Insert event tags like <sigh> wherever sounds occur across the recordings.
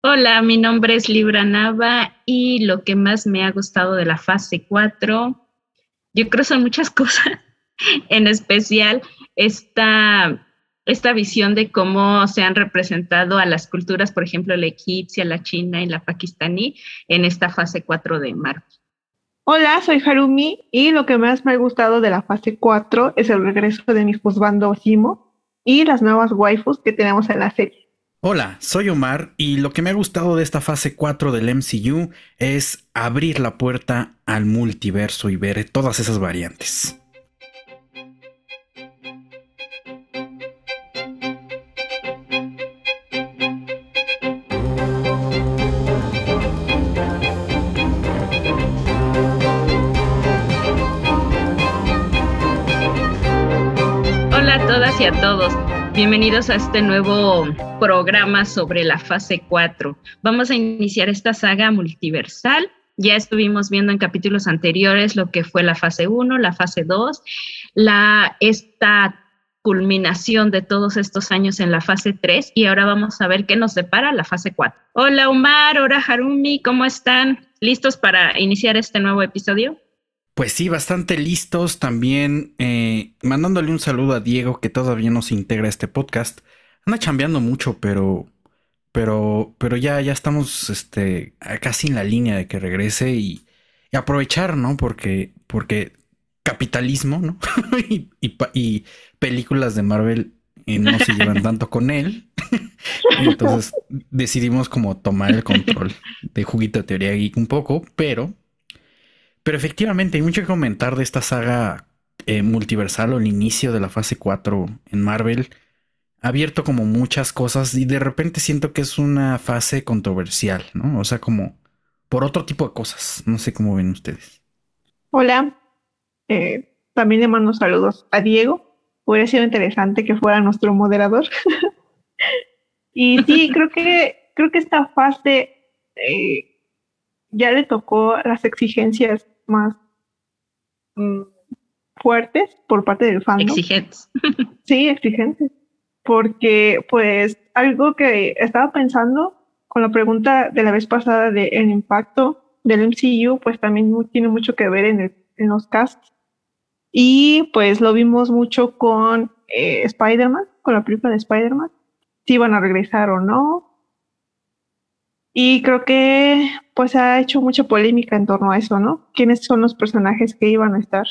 Hola, mi nombre es Libra Nava y lo que más me ha gustado de la fase 4, yo creo son muchas <laughs> cosas, en especial esta, esta visión de cómo se han representado a las culturas, por ejemplo, la egipcia, la china y la pakistaní en esta fase 4 de Marvel. Hola, soy Harumi y lo que más me ha gustado de la fase 4 es el regreso de mi juzgando Simo y las nuevas waifus que tenemos en la serie. Hola, soy Omar y lo que me ha gustado de esta fase 4 del MCU es abrir la puerta al multiverso y ver todas esas variantes. Hola a todas y a todos. Bienvenidos a este nuevo programa sobre la fase 4. Vamos a iniciar esta saga multiversal. Ya estuvimos viendo en capítulos anteriores lo que fue la fase 1, la fase 2, la, esta culminación de todos estos años en la fase 3 y ahora vamos a ver qué nos depara la fase 4. Hola Omar, hola Harumi, ¿cómo están? ¿Listos para iniciar este nuevo episodio? Pues sí, bastante listos también. Eh, mandándole un saludo a Diego que todavía no se integra a este podcast. Anda chambeando mucho, pero. Pero. Pero ya, ya estamos este, casi en la línea de que regrese y, aprovechar, ¿no? Porque. Porque capitalismo, ¿no? <laughs> y, películas de Marvel eh, no se llevan tanto con él. <laughs> Entonces decidimos como tomar el control de Juguito Teoría Geek un poco, pero pero efectivamente hay mucho que comentar de esta saga eh, multiversal o el inicio de la fase 4 en Marvel. Ha abierto como muchas cosas y de repente siento que es una fase controversial, ¿no? O sea, como por otro tipo de cosas. No sé cómo ven ustedes. Hola. Eh, también le mando saludos a Diego. Hubiera sido interesante que fuera nuestro moderador. <laughs> y sí, <laughs> creo que, creo que esta fase eh, ya le tocó las exigencias más mm, fuertes por parte del fandom. Exigentes. <laughs> sí, exigentes. Porque, pues, algo que estaba pensando con la pregunta de la vez pasada del el impacto del MCU, pues también tiene mucho que ver en, en los casts. Y pues lo vimos mucho con eh, Spider-Man, con la película de Spider-Man, si iban a regresar o no, y creo que pues ha hecho mucha polémica en torno a eso, ¿no? ¿Quiénes son los personajes que iban a estar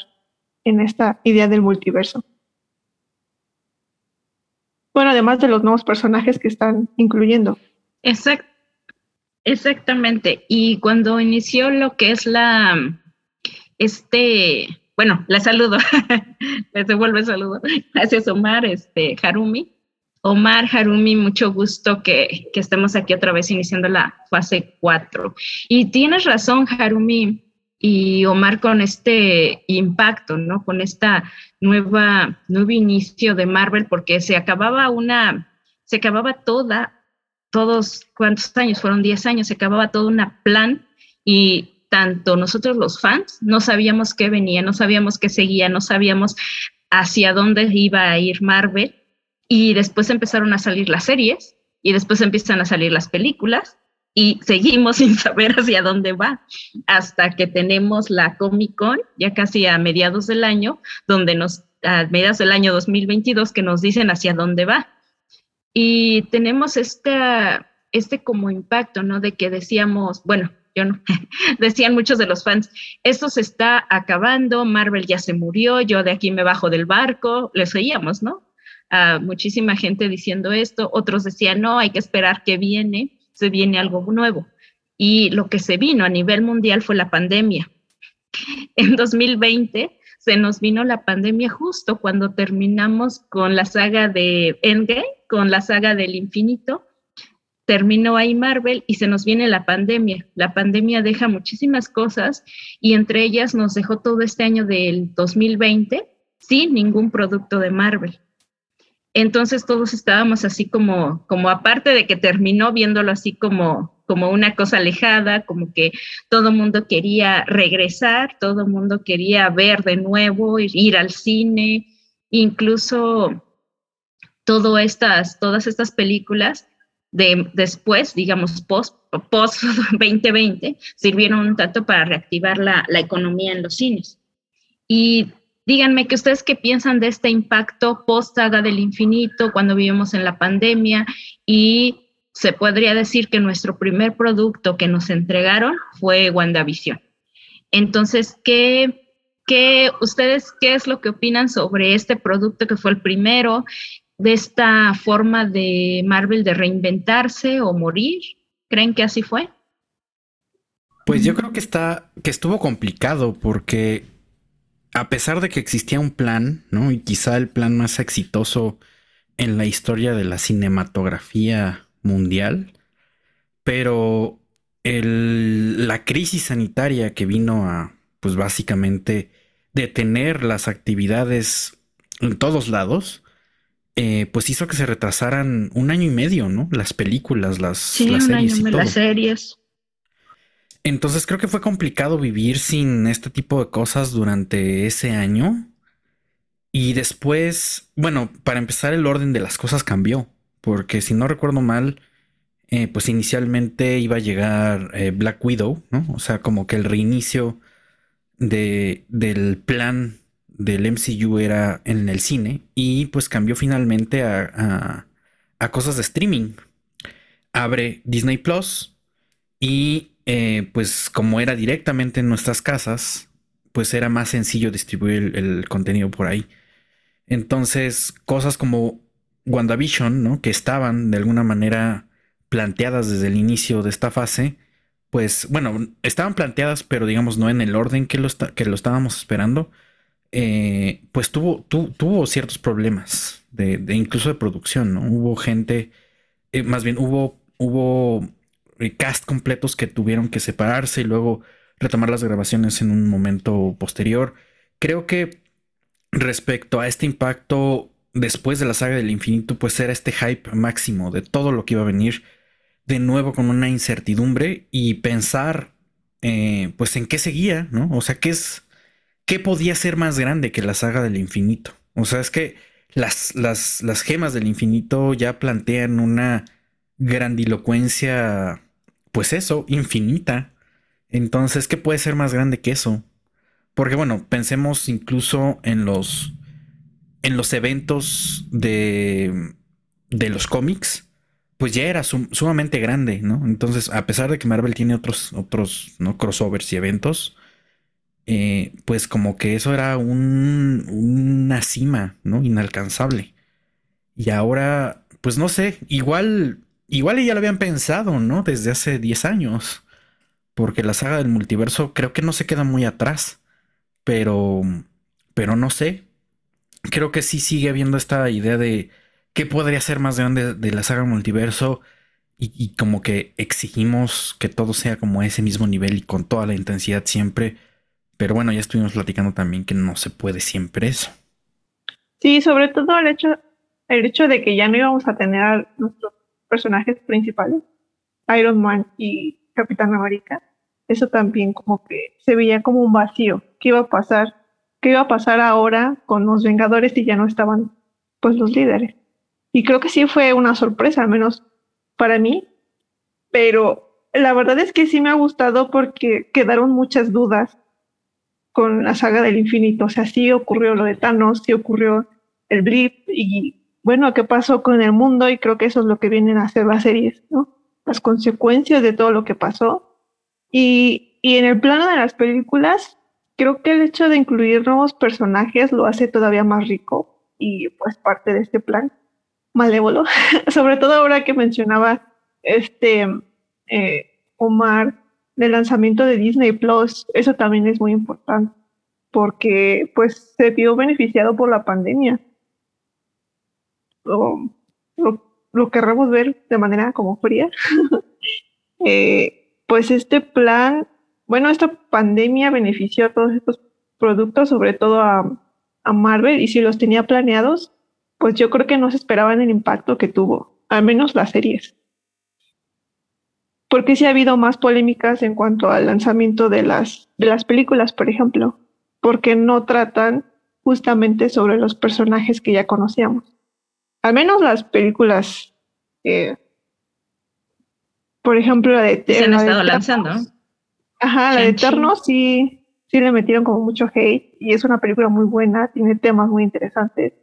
en esta idea del multiverso? Bueno, además de los nuevos personajes que están incluyendo. Exact exactamente. Y cuando inició lo que es la, este, bueno, la saludo, <laughs> les devuelvo el saludo. <laughs> Gracias, Omar, este, Harumi. Omar Harumi, mucho gusto que, estemos aquí otra vez iniciando la fase 4. Y tienes razón, Harumi y Omar, con este impacto, ¿no? Con esta nueva, nuevo inicio de Marvel, porque se acababa una, se acababa toda, todos, ¿cuántos años? Fueron 10 años, se acababa todo una plan y tanto nosotros los fans no sabíamos qué venía, no sabíamos qué seguía, no sabíamos hacia dónde iba a ir Marvel y después empezaron a salir las series y después empiezan a salir las películas y seguimos <laughs> sin saber hacia dónde va hasta que tenemos la Comic Con ya casi a mediados del año, donde nos, a mediados del año 2022, que nos dicen hacia dónde va. Y tenemos este, este como impacto, ¿no? De que decíamos, bueno, yo no, <laughs> decían muchos de los fans, esto se está acabando, Marvel ya se murió, yo de aquí me bajo del barco, les oíamos, ¿no? Muchísima gente diciendo esto, otros decían, no, hay que esperar que viene, se viene algo nuevo. Y lo que se vino a nivel mundial fue la pandemia. <laughs> En 2020 se nos vino la pandemia justo cuando terminamos con la saga de Endgame, con la saga del infinito. Terminó ahí Marvel y se nos viene la pandemia. La pandemia deja muchísimas cosas y entre ellas nos dejó todo este año del 2020 sin ningún producto de Marvel. Entonces todos estábamos así como, como aparte de que terminó viéndolo así como, como una cosa alejada, como que todo mundo quería regresar, todo mundo quería ver de nuevo, ir al cine, incluso todas estas películas de, después, digamos, post, post <laughs> 2020, sirvieron un tanto para reactivar la, la economía en los cines. Y díganme que ustedes qué piensan de este impacto post saga del infinito cuando vivimos en la pandemia y se podría decir que nuestro primer producto que nos entregaron fue WandaVision. Entonces, ¿qué, qué, ustedes qué es lo que opinan sobre este producto que fue el primero, de esta forma de Marvel de reinventarse o morir? ¿Creen que así fue? Pues yo creo que está, que estuvo complicado porque a pesar de que existía un plan, ¿no? Y quizá el plan más exitoso en la historia de la cinematografía mundial, pero la crisis sanitaria que vino a, pues básicamente, detener las actividades en todos lados, eh, pues hizo que se retrasaran un año y medio, ¿no? Las películas, las, series. Las series. Entonces creo que fue complicado vivir sin este tipo de cosas durante ese año. Y después, bueno, para empezar el orden de las cosas cambió, porque si no recuerdo mal, eh, pues inicialmente iba a llegar eh, Black Widow, ¿no? O sea, como que el reinicio de, del plan del MCU era en el cine y pues cambió finalmente a, cosas de streaming. Abre Disney Plus y eh, pues como era directamente en nuestras casas, pues era más sencillo distribuir el, contenido por ahí. Entonces, cosas como WandaVision, ¿no? Que estaban de alguna manera planteadas desde el inicio de esta fase, pues bueno, estaban planteadas, pero digamos no en el orden que lo, que lo estábamos esperando eh, pues tuvo, tuvo ciertos problemas de, incluso de producción, ¿no? Hubo gente, eh, más bien hubo, hubo eh, cast completos que tuvieron que separarse y luego retomar las grabaciones en un momento posterior. Creo que respecto a este impacto después de la saga del infinito, pues era este hype máximo de todo lo que iba a venir de nuevo con una incertidumbre y pensar pues en qué seguía, ¿no? O sea, qué es ¿qué podía ser más grande que la saga del infinito? O sea, es que las, las, las gemas del infinito ya plantean una grandilocuencia, pues eso, infinita. Entonces, ¿qué puede ser más grande que eso? Porque bueno, pensemos incluso en los en los eventos de de los cómics, pues ya era sumamente grande, ¿no? Entonces, a pesar de que Marvel tiene otros otros ¿no? crossovers y eventos, eh, pues como que eso era un, una cima, ¿no? Inalcanzable. Y ahora, pues no sé, igual, igual ya lo habían pensado, ¿no? Desde hace 10 años. Porque la saga del multiverso creo que no se queda muy atrás. Pero, pero no sé. Creo que sí sigue habiendo esta idea de qué podría ser más grande de la saga multiverso. Y, como que exigimos que todo sea como ese mismo nivel y con toda la intensidad siempre pero bueno, ya estuvimos platicando también que no se puede siempre eso. Sí, sobre todo el hecho, el hecho de que ya no íbamos a tener a nuestros personajes principales, Iron Man y Capitán América. Eso también como que se veía como un vacío. ¿Qué iba a pasar? ¿Qué iba a pasar ahora con los Vengadores si ya no estaban pues los líderes? Y creo que sí fue una sorpresa, al menos para mí. Pero la verdad es que sí me ha gustado porque quedaron muchas dudas con la saga del infinito. O sea, sí ocurrió lo de Thanos, sí ocurrió el blip y bueno, ¿qué pasó con el mundo? Y creo que eso es lo que vienen a hacer las series, ¿no? Las consecuencias de todo lo que pasó. Y, y en el plano de las películas, creo que el hecho de incluir nuevos personajes lo hace todavía más rico y pues parte de este plan malévolo. <laughs> Sobre todo ahora que mencionaba este eh, Omar del lanzamiento de Disney Plus, eso también es muy importante, porque pues se vio beneficiado por la pandemia. Lo, lo, ver de manera como fría. <laughs> Eh, pues este plan, bueno, esta pandemia benefició a todos estos productos, sobre todo a, a Marvel, y si los tenía planeados, pues yo creo que no se esperaban el impacto que tuvo, al menos las series porque sí ha habido más polémicas en cuanto al lanzamiento de las, de las películas, por ejemplo, porque no tratan justamente sobre los personajes que ya conocíamos. Al menos las películas eh, Por ejemplo, la de Se han la de estado Eternos. lanzando. Ajá, la de. Eternos sí, sí le metieron como mucho hate y es una película muy buena, tiene temas muy interesantes.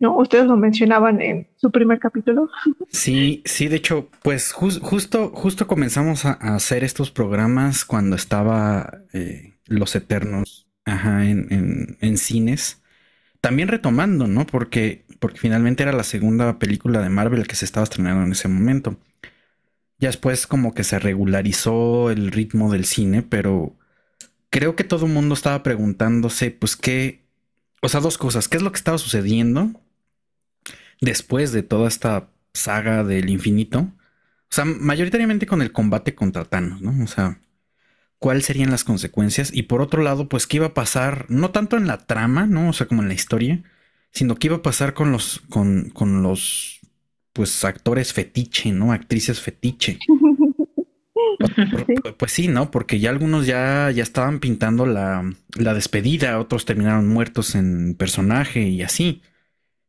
¿No? Ustedes lo mencionaban en su primer capítulo. <laughs> Sí, sí, de hecho, pues jus- justo, justo comenzamos a, a hacer estos programas cuando estaba eh, Los Eternos ajá, en, en- en cines. También retomando, ¿no? Porque, porque finalmente era la segunda película de Marvel que se estaba estrenando en ese momento. Ya después como que se regularizó el ritmo del cine, pero creo que todo el mundo estaba preguntándose, pues qué, o sea, dos cosas, ¿qué es lo que estaba sucediendo después de toda esta saga del infinito? O sea, mayoritariamente con el combate contra Thanos, ¿no? O sea, ¿cuáles serían las consecuencias? Y por otro lado, pues, ¿qué iba a pasar? No tanto en la trama, ¿no? O sea, como en la historia, sino qué iba a pasar con los, con, con los, pues, actores fetiche, ¿no? Actrices fetiche. <laughs> Sí. Pu- Pues sí, ¿no? Porque ya algunos ya, ya estaban pintando la, la despedida, otros terminaron muertos en personaje y así.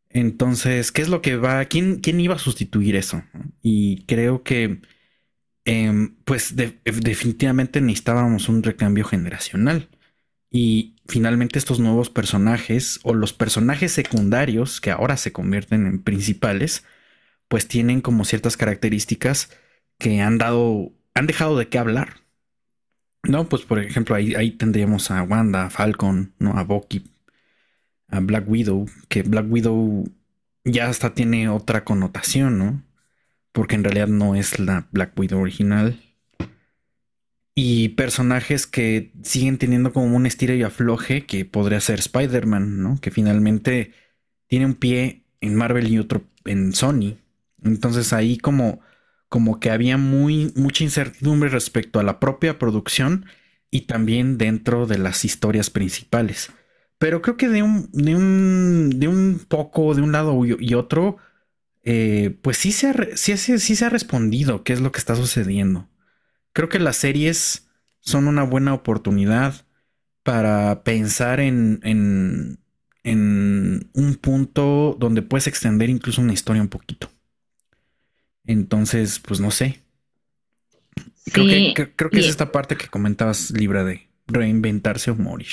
Entonces, ¿qué es lo que va? ¿Quién, quién iba a sustituir eso? Y creo que, em, pues, de- definitivamente necesitábamos un recambio generacional. Y finalmente estos nuevos personajes o los personajes secundarios que ahora se convierten en principales, pues tienen como ciertas características que han dado, han dejado de qué hablar. No, pues por ejemplo, ahí, ahí tendríamos a Wanda, a Falcon, ¿no? A Bucky, a Black Widow, que Black Widow ya hasta tiene otra connotación, ¿no? Porque en realidad no es la Black Widow original. Y personajes que siguen teniendo como un estilo y afloje que podría ser Spider-Man, ¿no? Que finalmente tiene un pie en Marvel y otro en Sony. Entonces ahí como, como que había muy, mucha incertidumbre respecto a la propia producción y también dentro de las historias principales. Pero creo que de un, de un, de un poco, de un lado y y otro, eh, pues sí se, ha, sí, se- sí se ha respondido qué es lo que está sucediendo. Creo que las series son una buena oportunidad para pensar en, en, en un punto donde puedes extender incluso una historia un poquito. Entonces, pues no sé. Creo Sí, que, cre- creo que es esta parte que comentabas, Libra, de reinventarse o morir.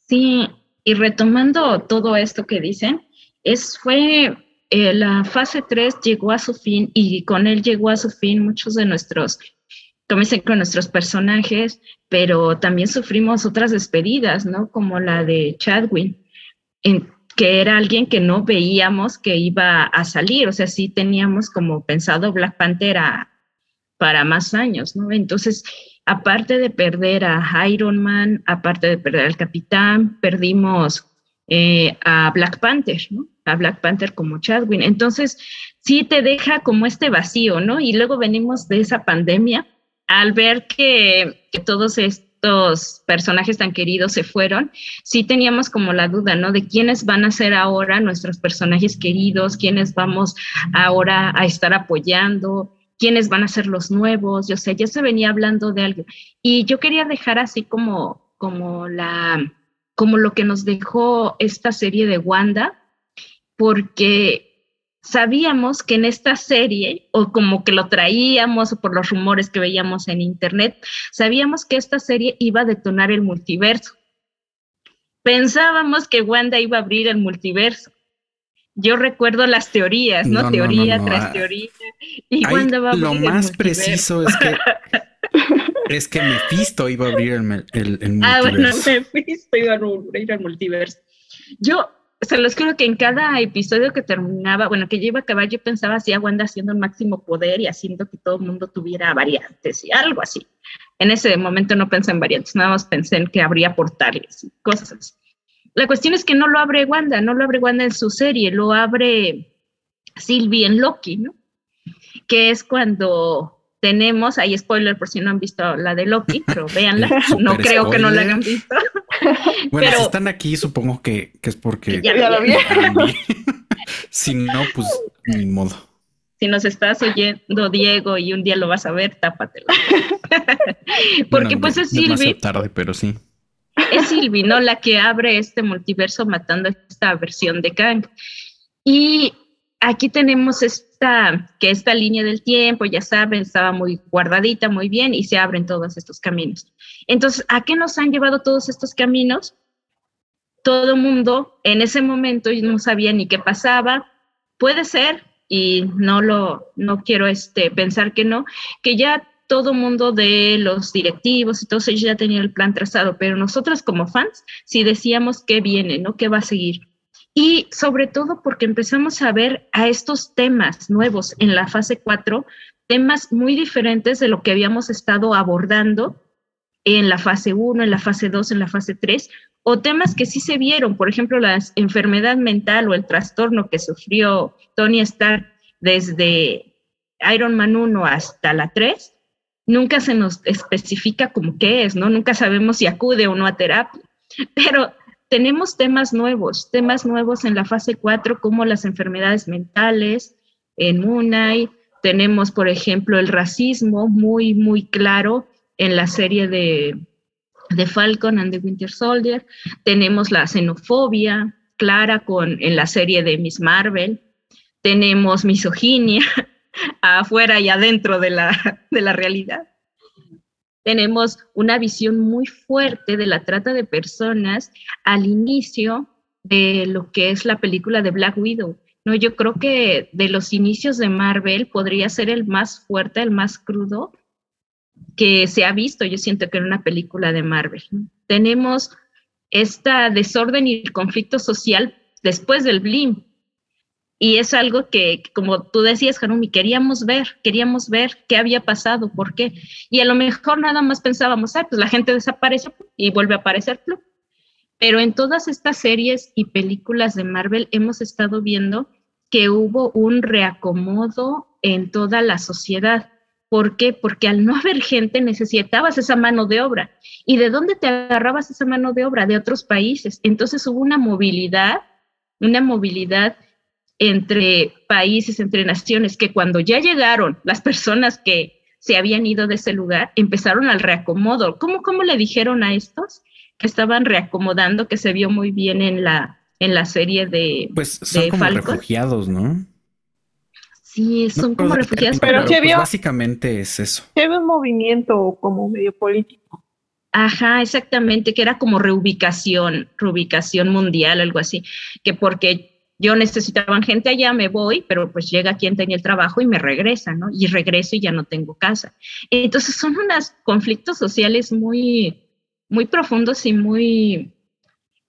Sí, y retomando todo esto que dicen, es fue eh, la fase 3 llegó a su fin y con él llegó a su fin muchos de nuestros, dicen, con nuestros personajes, pero también sufrimos otras despedidas, ¿no? Como la de Chadwin, que era alguien que no veíamos que iba a salir, o sea, sí teníamos como pensado Black Panther para más años, ¿no? Entonces, aparte de perder a Iron Man, aparte de perder al Capitán, perdimos eh, a Black Panther, ¿no? A Black Panther como Chadwin. Entonces, sí te deja como este vacío, ¿no? Y luego venimos de esa pandemia al ver que, que todos estos personajes tan queridos se fueron, sí teníamos como la duda, ¿no? De quiénes van a ser ahora nuestros personajes queridos, quiénes vamos ahora a estar apoyando, quiénes van a ser los nuevos, yo sé, ya se venía hablando de algo. Y yo quería dejar así como, como la, como lo que nos dejó esta serie de Wanda, porque sabíamos que en esta serie, o como que lo traíamos por los rumores que veíamos en internet, sabíamos que esta serie iba a detonar el multiverso. Pensábamos que Wanda iba a abrir el multiverso. Yo recuerdo las teorías, ¿no? Teoría no, no, tras ah, teoría. Y Ahí Wanda va a lo abrir el más preciso es que <laughs> es que Mephisto iba a abrir el, el, el Ah, bueno, multiverso. Mephisto iba a abrir el multiverso. Yo se los creo que en cada episodio que terminaba, bueno, que yo iba a acabar, yo pensaba así a Wanda haciendo el máximo poder y haciendo que todo el mundo tuviera variantes y algo así. En ese momento no pensé en variantes, nada más pensé en que habría portales y cosas. La cuestión es que no lo abre Wanda, no lo abre Wanda en su serie, lo abre Sylvie en Loki, ¿no? Que es cuando tenemos, hay spoiler por si no han visto la de Loki, pero <laughs> véanla, no creo que no la hayan visto. <laughs> Bueno, pero- si están aquí, supongo que, que es porque Ya Ya lo vi. Bien. <laughs> si no, pues ni modo. Si nos estás oyendo, Diego, y un día lo vas a ver, tápatelo. Porque Bueno, pues es Sylvie, tarde, pero sí. es Sylvie, ¿no? La que abre este multiverso matando esta versión de Kang. Y aquí tenemos esta, que esta línea del tiempo, ya saben, estaba muy guardadita, muy bien, y se abren todos estos caminos. Entonces, ¿a qué nos han llevado todos estos caminos? Todo mundo en ese momento no sabía ni qué pasaba. Puede ser, y no lo, no quiero este, pensar que no, que ya todo mundo de los directivos y todos ellos ya tenían el plan trazado, pero nosotros como fans sí decíamos qué viene, ¿no? ¿Qué va a seguir? Y sobre todo porque empezamos a ver a estos temas nuevos en la fase 4, temas muy diferentes de lo que habíamos estado abordando en la fase 1, en la fase 2, en la fase 3, o temas que sí se vieron, por ejemplo, la enfermedad mental o el trastorno que sufrió Tony Stark desde Iron Man 1 hasta la 3, nunca se nos especifica como qué es, ¿no? Nunca sabemos si acude o no a terapia. Pero tenemos temas nuevos, temas nuevos en la fase 4 como las enfermedades mentales, en Munay, tenemos por ejemplo el racismo muy, muy claro en la serie de, de Falcon and the Winter Soldier, tenemos la xenofobia clara con, en la serie de Miss Marvel, tenemos misoginia <laughs> afuera y adentro de la, de la realidad tenemos una visión muy fuerte de la trata de personas al inicio de lo que es la película de Black Widow. No, yo creo que de los inicios de Marvel podría ser el más fuerte, el más crudo que se ha visto, yo siento que en una película de Marvel. Tenemos esta desorden y conflicto social después del Blim, y es algo que, como tú decías, Harumi, queríamos ver, queríamos ver qué había pasado, por qué. Y a lo mejor nada más pensábamos, ah, pues la gente desaparece y vuelve a aparecer. Pero en todas estas series y películas de Marvel hemos estado viendo que hubo un reacomodo en toda la sociedad. ¿Por qué? Porque al no haber gente necesitabas esa mano de obra. ¿Y de dónde te agarrabas esa mano de obra? De otros países. Entonces hubo una movilidad, una movilidad entre países, entre naciones, que cuando ya llegaron las personas que se habían ido de ese lugar, empezaron al reacomodo. ¿Cómo, cómo le dijeron a estos que estaban reacomodando, que se vio muy bien en la, en la serie de Pues son como refugiados, ¿no? Sí, son como refugiados. Pero, pues básicamente es eso. Se ve un movimiento como medio político. Ajá, exactamente, que era como reubicación, reubicación mundial, algo así, que porque yo necesitaban gente allá, me voy, pero pues llega quien tenía el trabajo y me regresa, ¿no? Y regreso y ya no tengo casa. Entonces son unos conflictos sociales muy, muy profundos y muy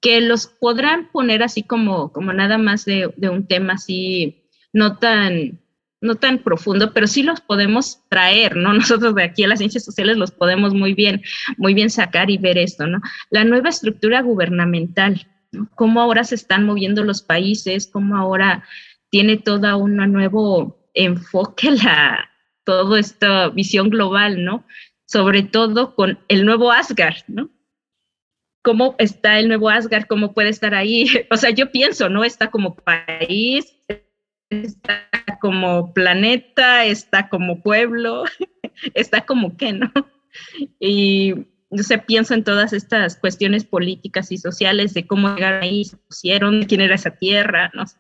que los podrán poner así como, como nada más de, de un tema así, no tan, no tan profundo, pero sí los podemos traer, ¿no? <laughs> Nosotros de aquí a las ciencias sociales los podemos muy bien, muy bien sacar y ver esto, ¿no? La nueva estructura gubernamental, cómo ahora se están moviendo los países, cómo ahora tiene toda un nuevo enfoque la, toda esta visión global, ¿no? Sobre todo con el nuevo Asgard, ¿no? ¿Cómo está el nuevo Asgard? ¿Cómo puede estar ahí? <laughs> O sea, yo pienso, ¿no? Está como país, está como planeta, está como pueblo, <laughs> está como qué, ¿no? Y no sé, pienso en todas estas cuestiones políticas y sociales de cómo llegaron ahí, se pusieron, quién era esa tierra, no sé.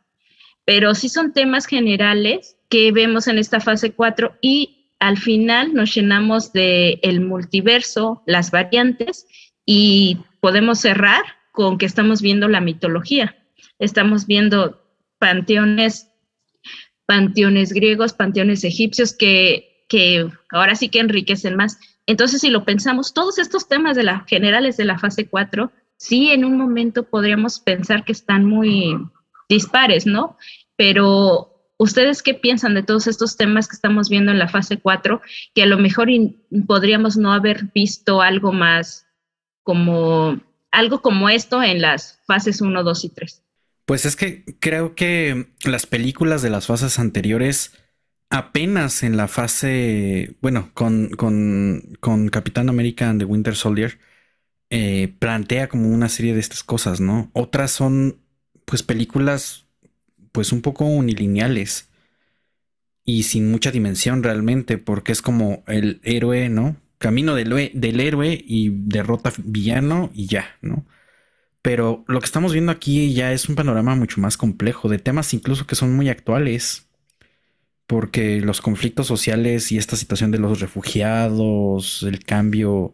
Pero sí son temas generales que vemos en esta fase 4 y al final nos llenamos de el multiverso, las variantes y podemos cerrar con que estamos viendo la mitología. Estamos viendo panteones, panteones griegos, panteones egipcios que, que ahora sí que enriquecen más entonces, si lo pensamos, todos estos temas de la, generales de la fase 4, sí en un momento podríamos pensar que están muy dispares, ¿no? Pero ¿ustedes qué piensan de todos estos temas que estamos viendo en la fase 4, que a lo mejor podríamos no haber visto algo más como algo como esto en las fases 1, 2 y 3? Pues es que creo que las películas de las fases anteriores apenas en la fase, bueno, con, con, Capitán América and the Winter Soldier, eh, plantea como una serie de estas cosas, ¿no? Otras son, pues, películas, pues, un poco unilineales y sin mucha dimensión realmente, porque es como el héroe, ¿no? Camino del, del héroe y derrota villano y ya, ¿no? Pero lo que estamos viendo aquí ya es un panorama mucho más complejo, de temas incluso que son muy actuales, porque los conflictos sociales y esta situación de los refugiados, el cambio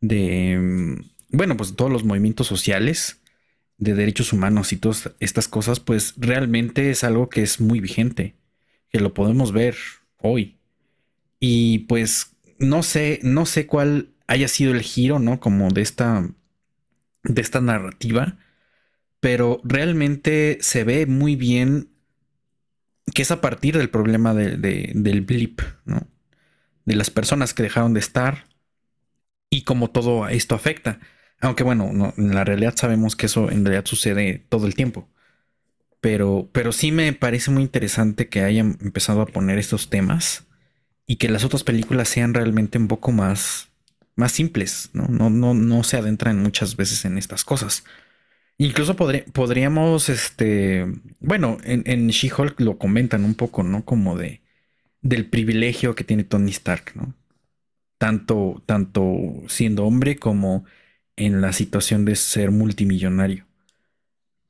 de, mm, bueno, pues todos los movimientos sociales de derechos humanos y todas estas cosas, pues realmente es algo que es muy vigente, que lo podemos ver hoy. Y pues no sé, no sé cuál haya sido el giro, ¿no? Como de esta, de esta narrativa, pero realmente se ve muy bien que es a partir del problema del blip, ¿no? De las personas que dejaron de estar y cómo todo esto afecta. Aunque bueno, no, en la realidad sabemos que eso en realidad sucede todo el tiempo. Pero, pero sí me parece muy interesante que hayan empezado a poner estos temas y que las otras películas sean realmente un poco más, más simples, ¿no? No, no, no se adentran muchas veces en estas cosas. Incluso podríamos, este, bueno, en, en She-Hulk lo comentan un poco, ¿no? Como de, del privilegio que tiene Tony Stark, ¿no? Tanto, tanto siendo hombre como en la situación de ser multimillonario.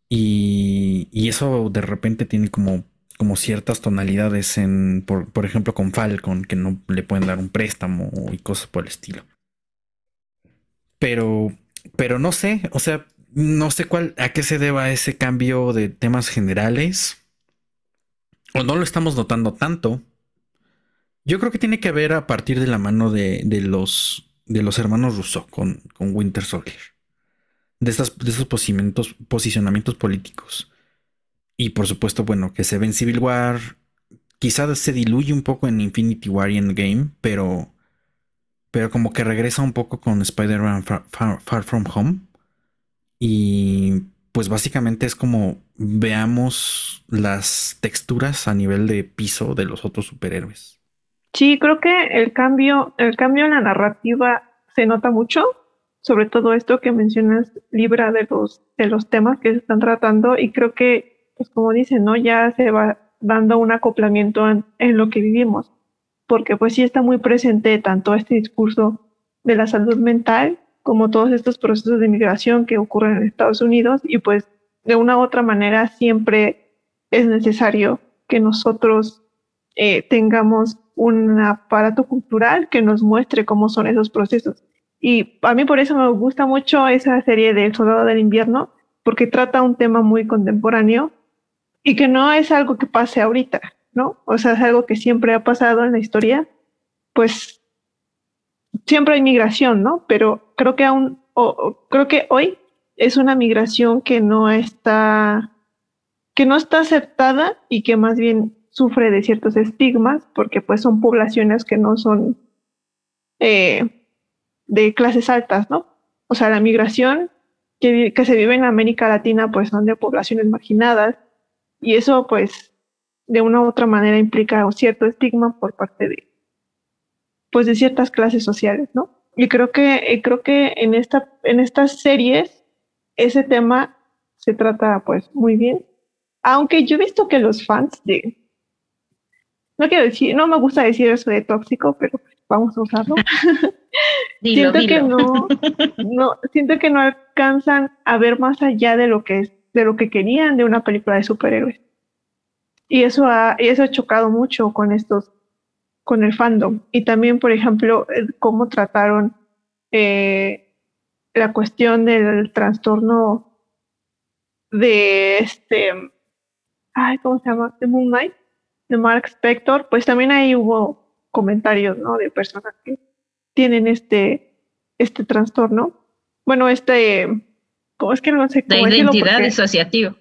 Y, y eso de repente tiene como, como ciertas tonalidades en, por, por, ejemplo, con Falcon, que no le pueden dar un préstamo y cosas por el estilo. Pero, pero no sé, o sea, no sé cuál, a qué se deba ese cambio de temas generales. O no lo estamos notando tanto. Yo creo que tiene que ver a partir de la mano de, de los, de los hermanos Rousseau con, con Winter Soldier. De, estas, de esos posicionamientos, políticos. Y por supuesto, bueno, que se ve en Civil War. Quizás se diluye un poco en Infinity War y Endgame, pero, pero como que regresa un poco con Spider-Man Far From Home. Y pues básicamente es como veamos las texturas a nivel de piso de los otros superhéroes. Sí, creo que el cambio, el cambio en la narrativa se nota mucho, sobre todo esto que mencionas, libra de los, de los temas que se están tratando, y creo que, pues como dicen, ¿no? Ya se va dando un acoplamiento en, en lo que vivimos, porque pues sí está muy presente tanto este discurso de la salud mental como todos estos procesos de migración que ocurren en Estados Unidos y pues de una u otra manera siempre es necesario que nosotros eh, tengamos un aparato cultural que nos muestre cómo son esos procesos. Y a mí por eso me gusta mucho esa serie de El Soldado del Invierno, porque trata un tema muy contemporáneo y que no es algo que pase ahorita, ¿no? O sea, es algo que siempre ha pasado en la historia, pues siempre hay migración, ¿no? Pero creo que aún, o, creo que hoy es una migración que no está, que no está aceptada y que más bien sufre de ciertos estigmas, porque pues son poblaciones que no son eh, de clases altas, ¿no? O sea, la migración que, que se vive en América Latina pues son de poblaciones marginadas y eso pues de una u otra manera implica un cierto estigma por parte de, pues de ciertas clases sociales, ¿no? Y creo que, creo que en, esta, en estas series ese tema se trata pues muy bien. Aunque yo he visto que los fans de... No quiero decir, no me gusta decir eso de tóxico, pero vamos a usarlo. <laughs> siento que no, no, siento que no alcanzan a ver más allá de lo que es, de lo que querían de una película de superhéroes. Y eso ha, y eso ha chocado mucho con estos con el fandom. Y también, por ejemplo, cómo trataron eh, la cuestión del trastorno de este, ay, ¿cómo se llama? De Moon Knight, de Mark Spector, pues también ahí hubo comentarios, ¿no? De personas que tienen este, este trastorno. Bueno, este, ¿cómo es que no sé De identidad asociativa.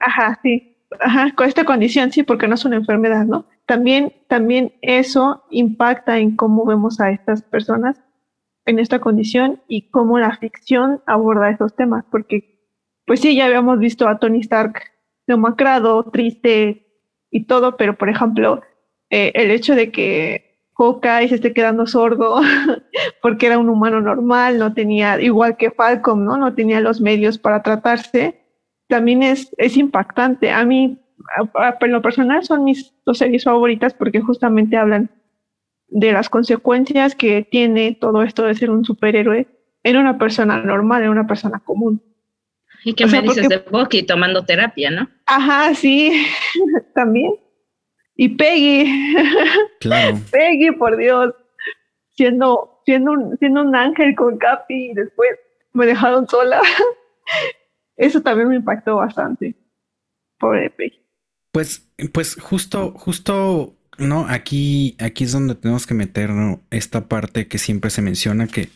Ajá, sí. Ajá, con esta condición, sí, porque no es una enfermedad, ¿no? También, también eso impacta en cómo vemos a estas personas en esta condición y cómo la ficción aborda esos temas, porque pues sí, ya habíamos visto a Tony Stark demacrado, triste y todo, pero por ejemplo, eh, el hecho de que Hawkeye se esté quedando sordo <laughs> porque era un humano normal, no tenía, igual que Falcon, ¿no? No tenía los medios para tratarse, también es, es impactante. A mí en lo personal son mis dos series favoritas porque justamente hablan de las consecuencias que tiene todo esto de ser un superhéroe en una persona normal, en una persona común. ¿Y qué me dices de Bucky tomando terapia, no? Ajá, sí, también. Bucky tomando terapia, ¿no? Ajá, sí, también. Y Peggy. Claro. <laughs> Peggy, por Dios. Siendo, siendo, un, siendo un ángel con Capi y después me dejaron sola. <laughs> Eso también me impactó bastante. Pobre Peggy. Pues, pues justo, justo, ¿no? Aquí, aquí es donde tenemos que meter esta parte que siempre se menciona que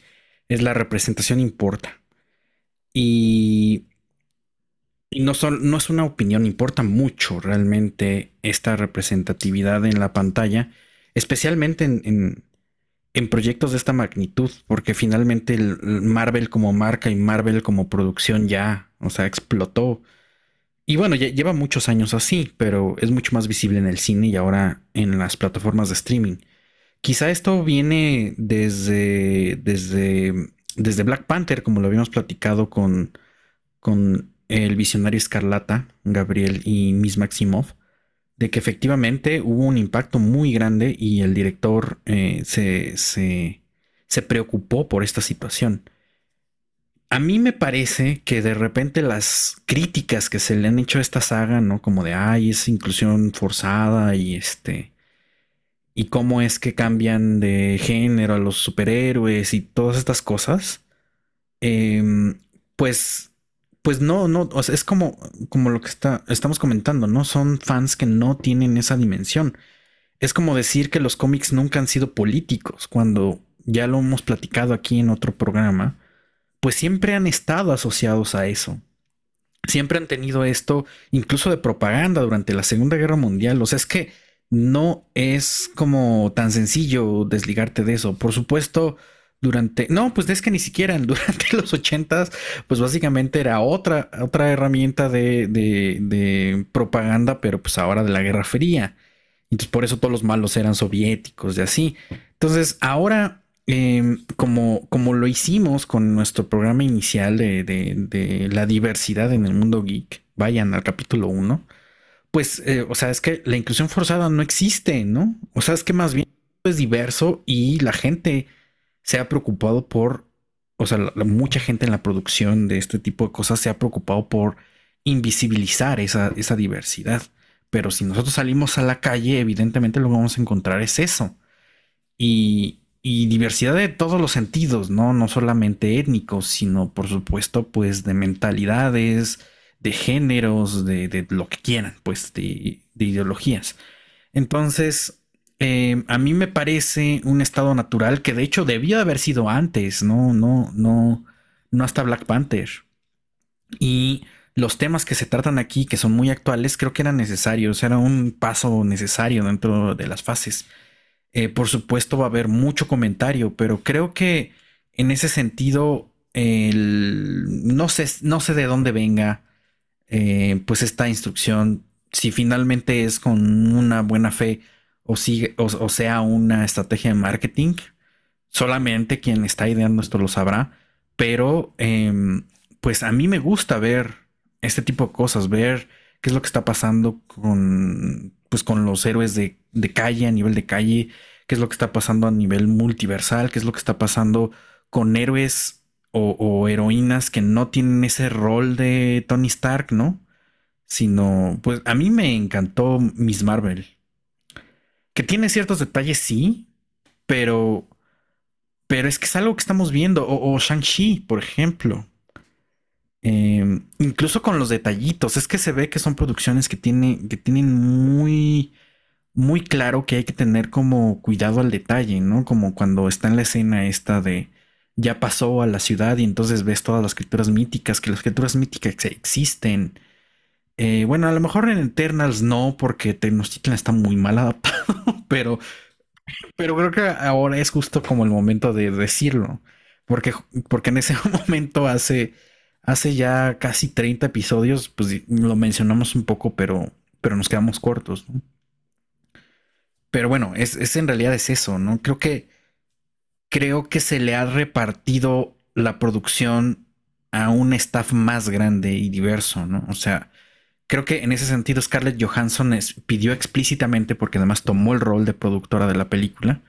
es la representación importa. Y, y no, son, no es una opinión, importa mucho realmente esta representatividad en la pantalla, especialmente en, en, proyectos de esta magnitud, porque finalmente el Marvel como marca y Marvel como producción ya, o sea, explotó. Y bueno, ya lleva muchos años así, pero es mucho más visible en el cine y ahora en las plataformas de streaming. Quizá esto viene desde, desde, desde Black Panther, como lo habíamos platicado con, con el visionario Escarlata, Gabriel y Miss Maximov, de que efectivamente hubo un impacto muy grande y el director eh, se, se, se preocupó por esta situación. A mí me parece que de repente las críticas que se le han hecho a esta saga, ¿no? Como de, ay, es inclusión forzada y este... Y cómo es que cambian de género a los superhéroes y todas estas cosas. Em, pues, pues no, no, o sea, es como, como lo que está, estamos comentando, ¿no? Son fans que no tienen esa dimensión. Es como decir que los cómics nunca han sido políticos, cuando ya lo hemos platicado aquí en otro programa pues siempre han estado asociados a eso. Siempre han tenido esto, incluso de propaganda durante la Segunda Guerra Mundial. O sea, es que no es como tan sencillo desligarte de eso. Por supuesto, durante, no, pues es que ni siquiera <laughs> durante los ochentas, pues básicamente era otra, otra herramienta de, de, de, propaganda, pero pues ahora de la Guerra Fría. Entonces por eso todos los malos eran soviéticos y así. Entonces ahora Em, como, como lo hicimos con nuestro programa inicial de, la diversidad en el mundo geek, vayan al capítulo 1, pues, eh, o sea, es que la inclusión forzada no existe, ¿no? O sea, es que más bien es diverso y la gente se ha preocupado por, o sea, mucha gente en la producción de este tipo de cosas se ha preocupado por invisibilizar esa, esa diversidad. Pero si nosotros salimos a la calle, evidentemente lo que vamos a encontrar es eso. Y, y diversidad de todos los sentidos, ¿no? No solamente étnicos, sino por supuesto, pues de mentalidades, de géneros, de, lo que quieran, pues de, ideologías. Entonces, eh, a mí me parece un estado natural que de hecho debió haber sido antes, no, no, no, no hasta Black Panther. Y los temas que se tratan aquí, que son muy actuales, creo que eran necesarios, era un paso necesario dentro de las fases. Eh, por supuesto va a haber mucho comentario, pero creo que en ese sentido, no, sé, no sé de dónde venga eh, pues esta instrucción, si finalmente es con una buena fe o, o, sea una estrategia de marketing, solamente quien está ideando esto lo sabrá, pero em, pues a mí me gusta ver este tipo de cosas, ver qué es lo que está pasando con, pues, con los héroes de de calle, a nivel de calle, qué es lo que está pasando a nivel multiversal, qué es lo que está pasando con héroes o, heroínas que no tienen ese rol de Tony Stark, ¿no? Sino, pues a mí me encantó Miss Marvel. Que tiene ciertos detalles, sí, pero, pero es que es algo que estamos viendo. O, Shang-Chi, por ejemplo. Em, incluso con los detallitos, es que se ve que son producciones que, tiene, que tienen muy muy claro que hay que tener como cuidado al detalle, ¿no? Como cuando está en la escena esta de ya pasó a la ciudad y entonces ves todas las criaturas míticas, que las criaturas míticas existen. Eh, bueno, a lo mejor en Eternals no, porque Tenochtitlan está muy mal <laughs> adaptado, pero, pero creo que ahora es justo como el momento de decirlo, porque, porque en ese <laughs> momento hace, hace ya casi 30 episodios, pues lo mencionamos un poco, pero, pero nos quedamos cortos, ¿no? Pero bueno, es, en realidad es eso, ¿no? Creo que creo que se le ha repartido la producción a un staff más grande y diverso, ¿no? O sea, creo que en ese sentido Scarlett Johansson pidió explícitamente, porque además tomó el rol de productora de la película,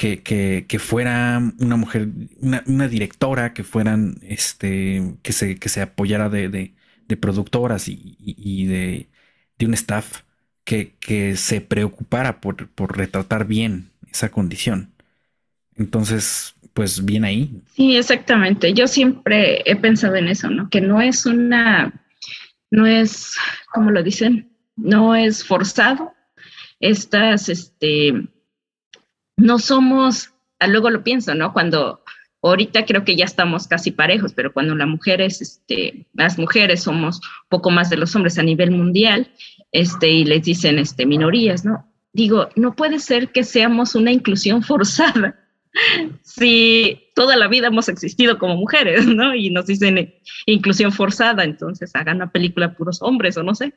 que, que, fuera una mujer, una, directora, que fueran, este, que se, que se apoyara de, de, productoras y, y, de, de, un staff que, que se preocupara por, por, retratar bien esa condición. Entonces, pues bien ahí. Sí, exactamente. Yo siempre he pensado en eso, ¿no? Que no es una, no es, ¿cómo lo dicen? No es forzado. Estas, este, no somos, ah, luego lo pienso, ¿no? Cuando ahorita creo que ya estamos casi parejos, pero cuando la mujer es, este, las mujeres somos poco más de los hombres a nivel mundial, este, y les dicen, este, minorías, ¿no? Digo, no puede ser que seamos una inclusión <laughs> forzada si toda la vida hemos existido como mujeres, ¿no? Y nos dicen eh, inclusión forzada, entonces hagan una película de puros hombres o no sé.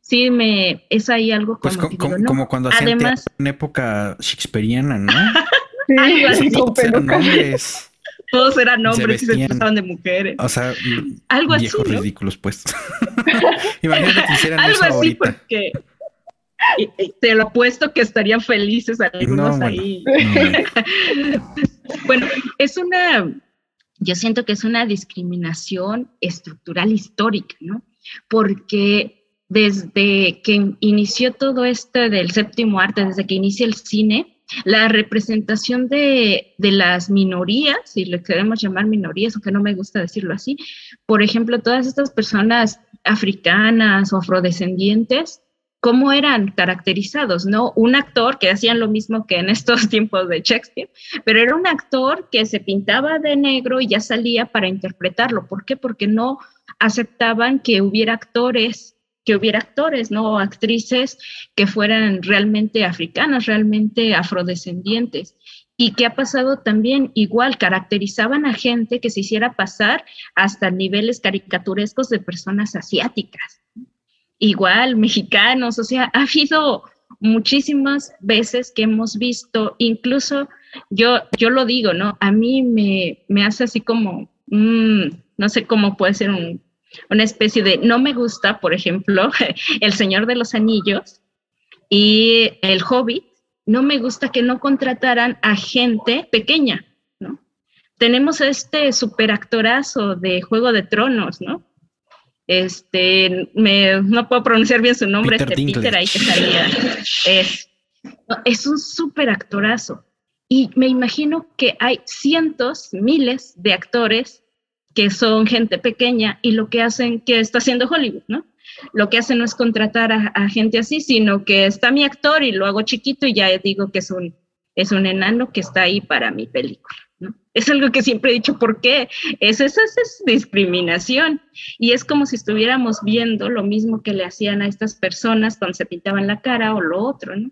Sí, me es ahí algo pues como, como, cuando hacían Además, en época shakespeariana, ¿no? <laughs> sí, eran hombres. Todos eran hombres y se disfrazaban de mujeres. O sea, algo viejos así, ¿no? ridículos, pues. <laughs> Imagínate que hicieran algo eso así ahorita. porque te lo apuesto que estarían felices algunos ahí. <laughs> bueno, es una, yo siento que es una discriminación estructural histórica, ¿no? Porque desde que inició todo esto del séptimo arte, desde que inicia el cine, la representación de, de, las minorías, si le queremos llamar minorías, aunque no me gusta decirlo así, por ejemplo, todas estas personas africanas o afrodescendientes, cómo eran caracterizados, ¿no? Un actor que hacían lo mismo que en estos <laughs> tiempos de Shakespeare, pero era un actor que se pintaba de negro y ya salía para interpretarlo. ¿Por qué? Porque no aceptaban que hubiera actores, que hubiera actores, ¿no? Actrices que fueran realmente africanas, realmente afrodescendientes. Y qué ha pasado también, igual caracterizaban a gente que se hiciera pasar hasta niveles caricaturescos de personas asiáticas igual mexicanos, o sea, ha habido muchísimas veces que hemos visto, incluso yo, yo lo digo, ¿no? A mí me, me hace así como, no sé cómo puede ser una especie de, no me gusta, por ejemplo, <laughs> El Señor de los Anillos y El Hobbit, no me gusta que no contrataran a gente pequeña, ¿no? Tenemos este superactorazo de Juego de Tronos, ¿no? este, me, no puedo pronunciar bien su nombre, Peter este Peter ahí que salía, es, es un súper actorazo. Y me imagino que hay cientos, miles de actores que son gente pequeña y lo que hacen, que está haciendo Hollywood, ¿no? Lo que hacen no es contratar a, gente así, sino que está mi actor y lo hago chiquito y ya digo que es un, es un enano que está ahí para mi película. Es algo que siempre he dicho, ¿por qué? Es, esa es discriminación. Y es como si estuviéramos viendo lo mismo que le hacían a estas personas cuando se pintaban la cara o lo otro, ¿no?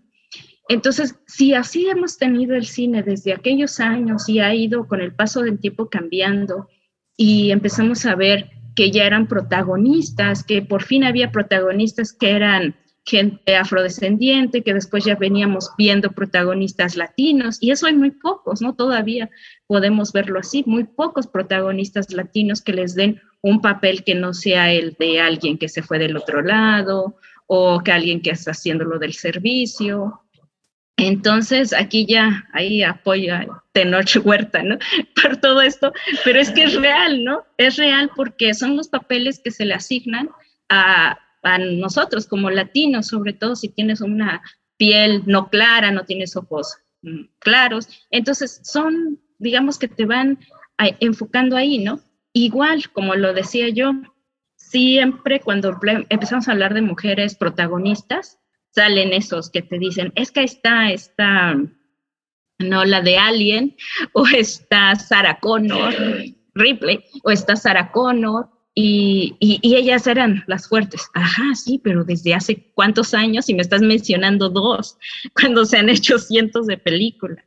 Entonces, si así hemos tenido el cine desde aquellos años y ha ido con el paso del tiempo cambiando y empezamos a ver que ya eran protagonistas, que por fin había protagonistas que eran gente afrodescendiente, que después ya veníamos viendo protagonistas latinos, y eso hay muy pocos, ¿no? Todavía podemos verlo así, muy pocos protagonistas latinos que les den un papel que no sea el de alguien que se fue del otro lado o que alguien que está haciendo lo del servicio. Entonces, aquí ya, ahí apoya Tenoch Huerta, ¿no? <laughs> Por todo esto, pero es que es real, ¿no? Es real porque son los papeles que se le asignan a, a nosotros como latinos, sobre todo si tienes una piel no clara, no tienes ojos mm, claros. Entonces, son, digamos que te van enfocando ahí, ¿no? Igual, como lo decía yo, siempre cuando empezamos a hablar de mujeres protagonistas, salen esos que te dicen, es que está, está, no, la de Alien, o está Sarah Connor, Ripley, o está Sarah Connor, y, ellas eran las fuertes. Ajá, sí, pero desde hace cuántos años, y me estás mencionando dos, <laughs> cuando se han hecho cientos de películas.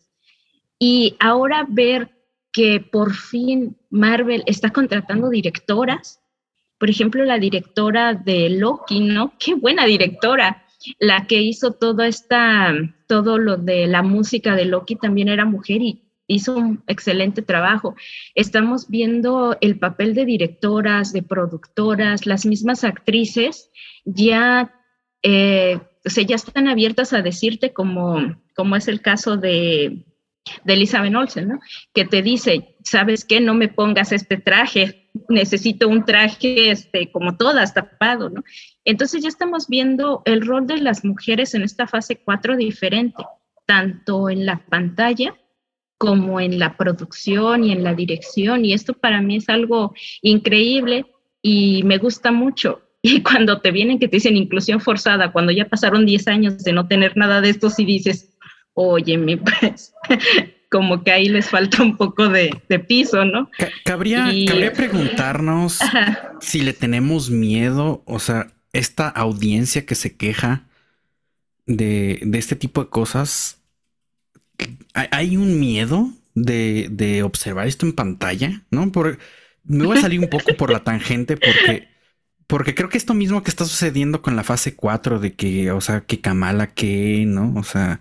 Y ahora ver que por fin Marvel está contratando directoras, por ejemplo, la directora de Loki, ¿no? Qué buena directora. La que hizo todo esta, todo lo de la música de Loki también era mujer y hizo un excelente trabajo. Estamos viendo el papel de directoras, de productoras, las mismas actrices ya, eh, ya están abiertas a decirte como, como es el caso de, de Elizabeth Olsen, ¿no? Que te dice, ¿sabes qué? No me pongas este traje, necesito un traje este, como todas, tapado, ¿no? Entonces ya estamos viendo el rol de las mujeres en esta fase 4 diferente, tanto en la pantalla como en la producción y en la dirección. Y esto para mí es algo increíble y me gusta mucho. <laughs> Y cuando te vienen que te dicen inclusión forzada, cuando ya pasaron 10 años de no tener nada de esto, si dices, oye, <laughs> pues, como que ahí les falta un poco de, piso, ¿no? Cabría, cabría preguntarnos si le tenemos miedo, o sea, esta audiencia que se queja de, de este tipo de cosas, ¿hay un miedo de, de, observar esto en pantalla? ¿No? Por, me voy a salir un poco por la tangente porque, porque creo que esto mismo que está sucediendo con la fase 4 de que, o sea, que Kamala que, ¿no? O sea,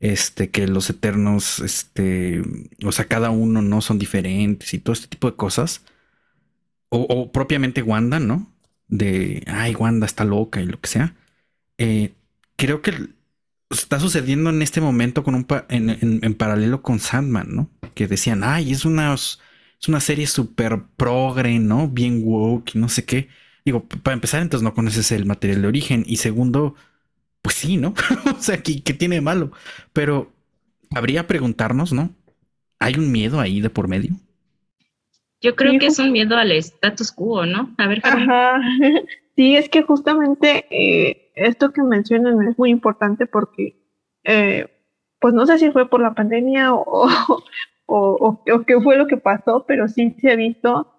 este, que los eternos, este, o sea, cada uno no son diferentes y todo este tipo de cosas. O, propiamente Wanda, ¿no? De, ay, Wanda está loca y lo que sea. Eh, creo que está sucediendo en este momento con un en, en, paralelo con Sandman, ¿no? Que decían, ay, es una, es una serie súper progre, ¿no? Bien woke y no sé qué. Digo, para empezar, entonces no conoces el material de origen. Y segundo, pues sí, ¿no? <laughs> o sea, ¿qué, tiene malo? Pero habría preguntarnos, ¿no? ¿Hay un miedo ahí de por medio? Yo creo que es un miedo al status quo, ¿no? A ver. Ajá. <laughs> Sí, es que justamente eh, esto que mencionan es muy importante porque, eh, pues no sé si fue por la pandemia <laughs> o, o, qué fue lo que pasó, pero sí se ha visto,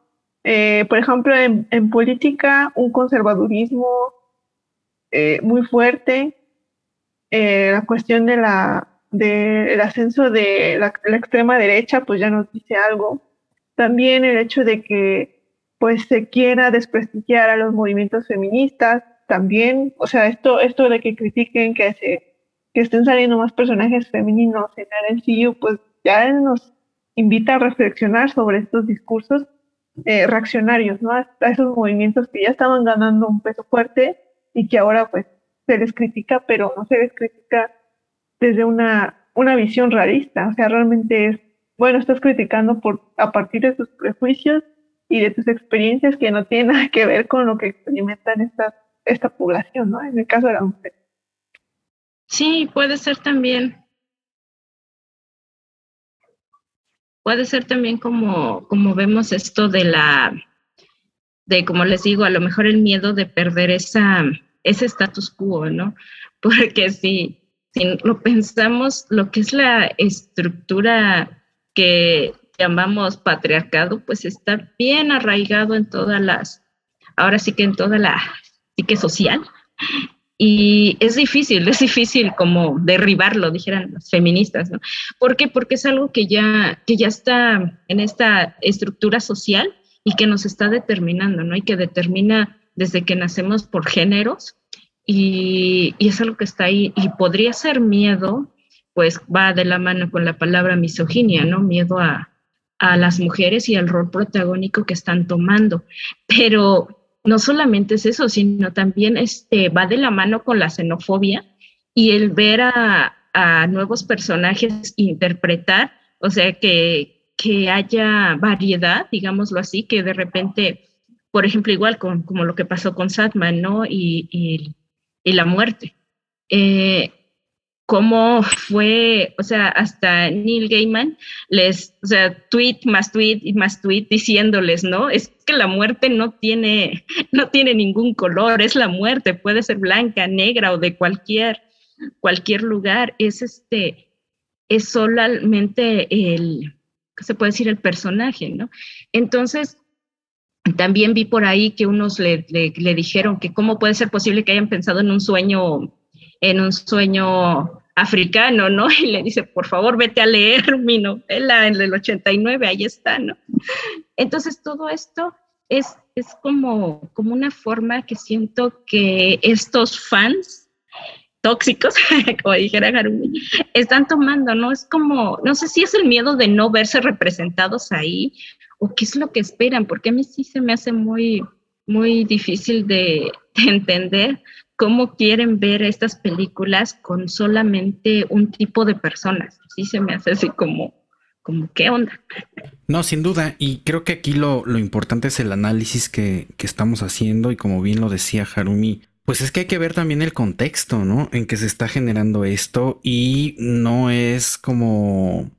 eh, por ejemplo, en, en política, un conservadurismo eh, muy fuerte. Eh, la cuestión de la, del ascenso de la, extrema derecha, pues ya nos dice algo. También el hecho de que pues se quiera desprestigiar a los movimientos feministas, también, o sea, esto, esto de que critiquen que, se, que estén saliendo más personajes femeninos en el MCU, pues ya nos invita a reflexionar sobre estos discursos eh, reaccionarios, ¿no? A, esos movimientos que ya estaban ganando un peso fuerte y que ahora pues se les critica, pero no se les critica desde una, una visión realista. O sea, realmente es, bueno, estás criticando por, a partir de tus prejuicios y de tus experiencias que no tienen <laughs> nada que ver con lo que experimentan esta, esta población, ¿no? En el caso de la mujer. Sí, puede ser también. Puede ser también como, como vemos esto de la, de, como les digo, a lo mejor el miedo de perder esa, ese status quo, ¿no? <laughs> Porque si, si lo pensamos, lo que es la estructura que llamamos patriarcado, pues está bien arraigado en todas las, ahora sí que en toda la psique social. Y es difícil, <laughs> es difícil como derribarlo, dijeran las feministas, ¿no? ¿Por qué? Porque es algo que ya, que ya está en esta estructura social y que nos está determinando, ¿no? Y que determina desde que nacemos por géneros y, y, es algo que está ahí y podría ser miedo, pues va de la mano con la palabra misoginia, ¿no? Miedo a, a las mujeres y al rol protagónico que están tomando. Pero no solamente es eso, sino también este, va de la mano con la xenofobia y el ver a, a nuevos personajes interpretar, o sea, que, que haya variedad, digámoslo así, que de repente, por ejemplo, igual con, como lo que pasó con Satman, ¿no? Y, y, la muerte. Eh, cómo fue, o sea, hasta Neil Gaiman les, o sea, tweet más tweet y más tweet diciéndoles, ¿no? Es que la muerte no tiene, <laughs> no tiene ningún color, es la muerte, puede ser blanca, negra o de cualquier, cualquier lugar, es este, es solamente el, se puede decir, el personaje, ¿no? Entonces, también vi por ahí que unos le, le, dijeron que cómo puede ser posible que hayan pensado en un sueño, en un sueño africano, ¿no? <laughs> Y le dice, por favor, vete a leer <laughs> mi novela en el 89, ahí está, ¿no? Entonces, todo esto es, es como, como una forma que siento que estos fans tóxicos, <laughs> como dijera Harumi, están tomando, ¿no? Es como, no sé si es el miedo de no verse representados ahí o qué es lo que esperan, porque a mí sí se me hace muy, muy difícil de, entender cómo quieren ver estas películas con solamente un tipo de personas. Sí se me hace así como, como ¿qué onda? No, sin duda. Y creo que aquí lo, lo importante es el análisis que, que estamos haciendo y como bien lo decía Harumi, pues es que hay que ver también el contexto, ¿no? En que se está generando esto y no es como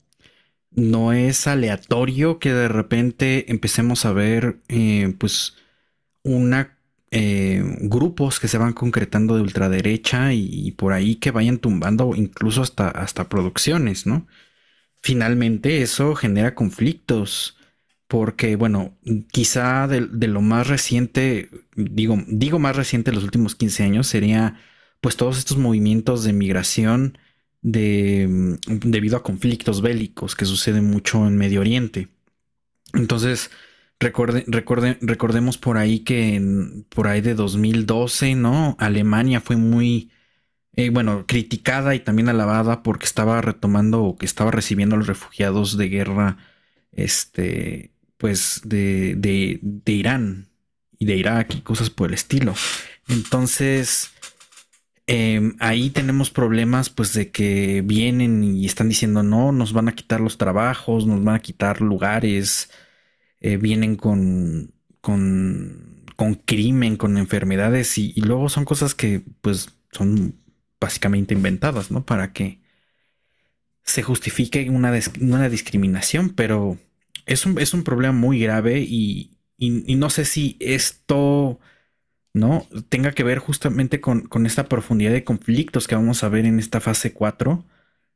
no es aleatorio que de repente empecemos a ver eh, pues una eh, grupos que se van concretando de ultraderecha y, por ahí que vayan tumbando incluso hasta, hasta producciones, ¿no? Finalmente eso genera conflictos porque bueno, quizá de, lo más reciente, digo, digo más reciente los últimos 15 años sería pues todos estos movimientos de migración de, mm, debido a conflictos bélicos que suceden mucho en Medio Oriente. Entonces, recordemos por ahí que en, por ahí de 2012, ¿no? Alemania fue muy, eh, bueno, criticada y también alabada porque estaba retomando o que estaba recibiendo a los refugiados de guerra, este, pues de, de, de Irán y de Irak y cosas por el estilo. Entonces, Em, ahí tenemos problemas pues de que vienen y están diciendo no, nos van a quitar los trabajos, nos van a quitar lugares, eh, vienen con, con, con, crimen, con enfermedades y, luego son cosas que pues son básicamente inventadas, ¿no? Para que se justifique una, una discriminación, pero es un, es un problema muy grave y, y no sé si esto ¿no? Tenga que ver justamente con, esta profundidad de conflictos que vamos a ver en esta fase 4.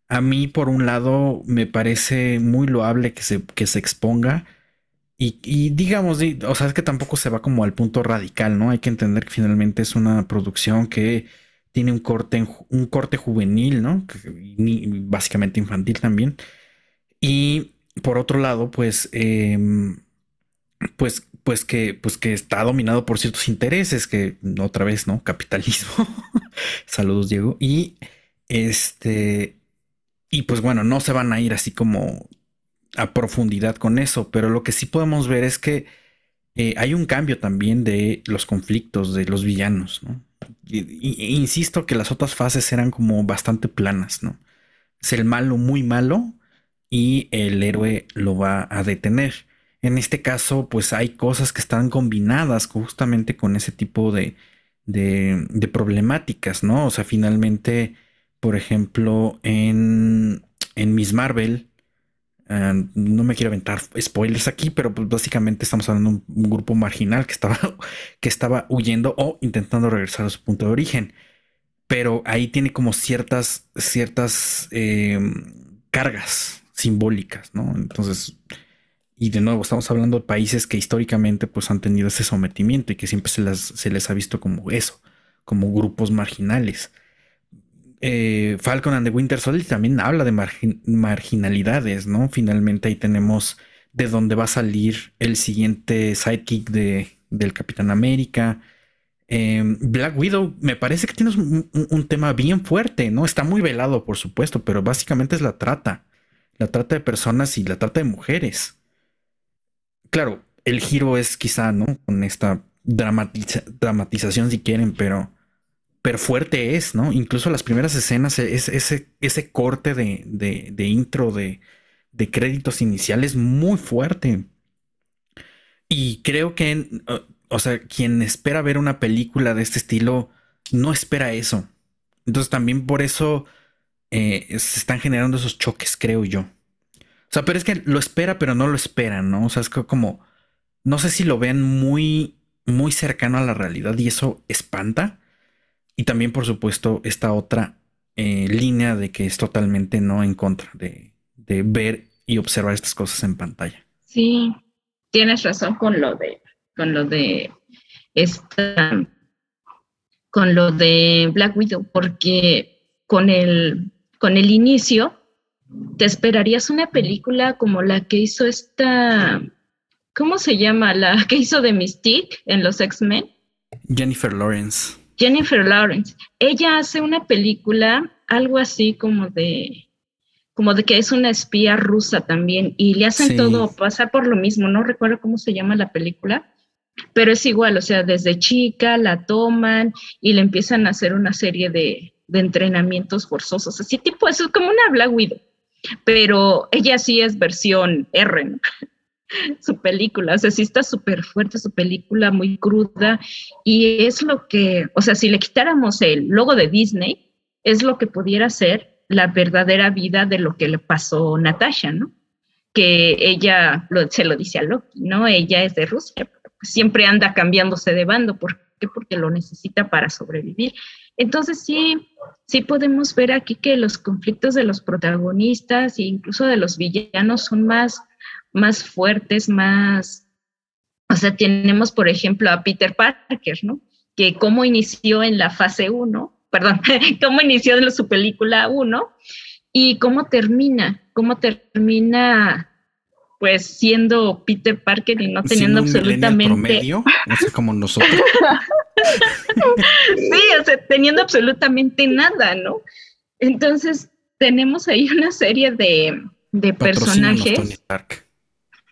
A mí, por un lado, me parece muy loable que se, que se exponga. Y, digamos, o sea, es que tampoco se va como al punto radical, ¿no? Hay que entender que finalmente es una producción que tiene un corte, un corte juvenil, ¿no? básicamente infantil también. Y por otro lado, pues, em, pues pues que, pues que está dominado por ciertos intereses, que otra vez, ¿no? Capitalismo. <laughs> Saludos, Diego. Y este, y pues bueno, no se van a ir así como a profundidad con eso, pero lo que sí podemos ver es que eh, hay un cambio también de los conflictos de los villanos, ¿no? insisto que las otras fases eran como bastante planas, ¿no? Es el malo muy malo y el héroe lo va a detener. En este caso, pues hay cosas que están combinadas justamente con ese tipo de, de, problemáticas, ¿no? O sea, finalmente, por ejemplo, en, en Miss Marvel, eh, no me quiero aventar spoilers aquí, pero pues básicamente estamos hablando de un, grupo marginal que estaba, <laughs> que estaba huyendo o intentando regresar a su punto de origen. Pero ahí tiene como ciertas, ciertas em, cargas simbólicas, ¿no? Entonces, y de nuevo, estamos hablando de países que históricamente pues han tenido ese sometimiento y que siempre se les ha visto como eso, como grupos marginales. Eh, Falcon and the Winter Soldier también habla de marginalidades, ¿no? Finalmente ahí tenemos de dónde va a salir el siguiente sidekick de, del Capitán América. Em, Black Widow me parece que tiene un, un, tema bien fuerte, ¿no? Está muy velado, por supuesto, pero básicamente es la trata. La trata de personas y la trata de mujeres claro, el giro es quizá, ¿no? Con esta dramatización si quieren, pero, pero fuerte es, ¿no? Incluso las primeras escenas, ese, ese corte de, intro de, créditos iniciales muy fuerte. Y creo que, o sea, quien espera ver una película de este estilo, no espera eso. Entonces también por eso eh, se están generando esos choques, creo yo. O sea, pero es que lo espera, pero no lo espera, ¿no? O sea, es como, no sé si lo ven muy, muy cercano a la realidad y eso espanta. Y también, por supuesto, esta otra eh, línea de que es totalmente no en contra de, de ver y observar estas cosas en pantalla. Sí, tienes razón con lo de, con lo de esta, con lo de Black Widow, porque con el, con el inicio ¿Te esperarías una película como la que hizo esta, ¿cómo se llama? La que hizo de Mystique en los X-Men. Jennifer Lawrence. Jennifer Lawrence. Ella hace una película, algo así como de, como de que es una espía rusa también, y le hacen todo pasar por lo mismo. No recuerdo cómo se llama la película, pero es igual, o sea, desde chica la toman y le empiezan a hacer una serie de, de entrenamientos forzosos, así tipo, eso es como una Black Widow, pero ella sí es versión R, ¿no? Su película, o sea, sí está súper fuerte su película, muy cruda, y es lo que, o sea, si le quitáramos el logo de Disney, es lo que pudiera ser la verdadera vida de lo que le pasó Natasha, ¿no? Que ella se lo dice a Loki, ¿no? Ella es de Rusia, siempre anda cambiándose de bando, ¿por qué? Porque lo necesita para sobrevivir. Entonces sí, sí podemos ver aquí que los conflictos de los protagonistas e incluso de los villanos son más, más fuertes, más, o sea, tenemos por ejemplo a Peter Parker, ¿no? Que cómo inició en la fase 1, perdón, <laughs> cómo inició en su película 1 y cómo termina, cómo termina pues siendo Peter Parker y no teniendo absolutamente promedio, no sé como nosotros. <laughs> sí, o sea, teniendo absolutamente nada, ¿no? Entonces, tenemos ahí una serie de, de personajes.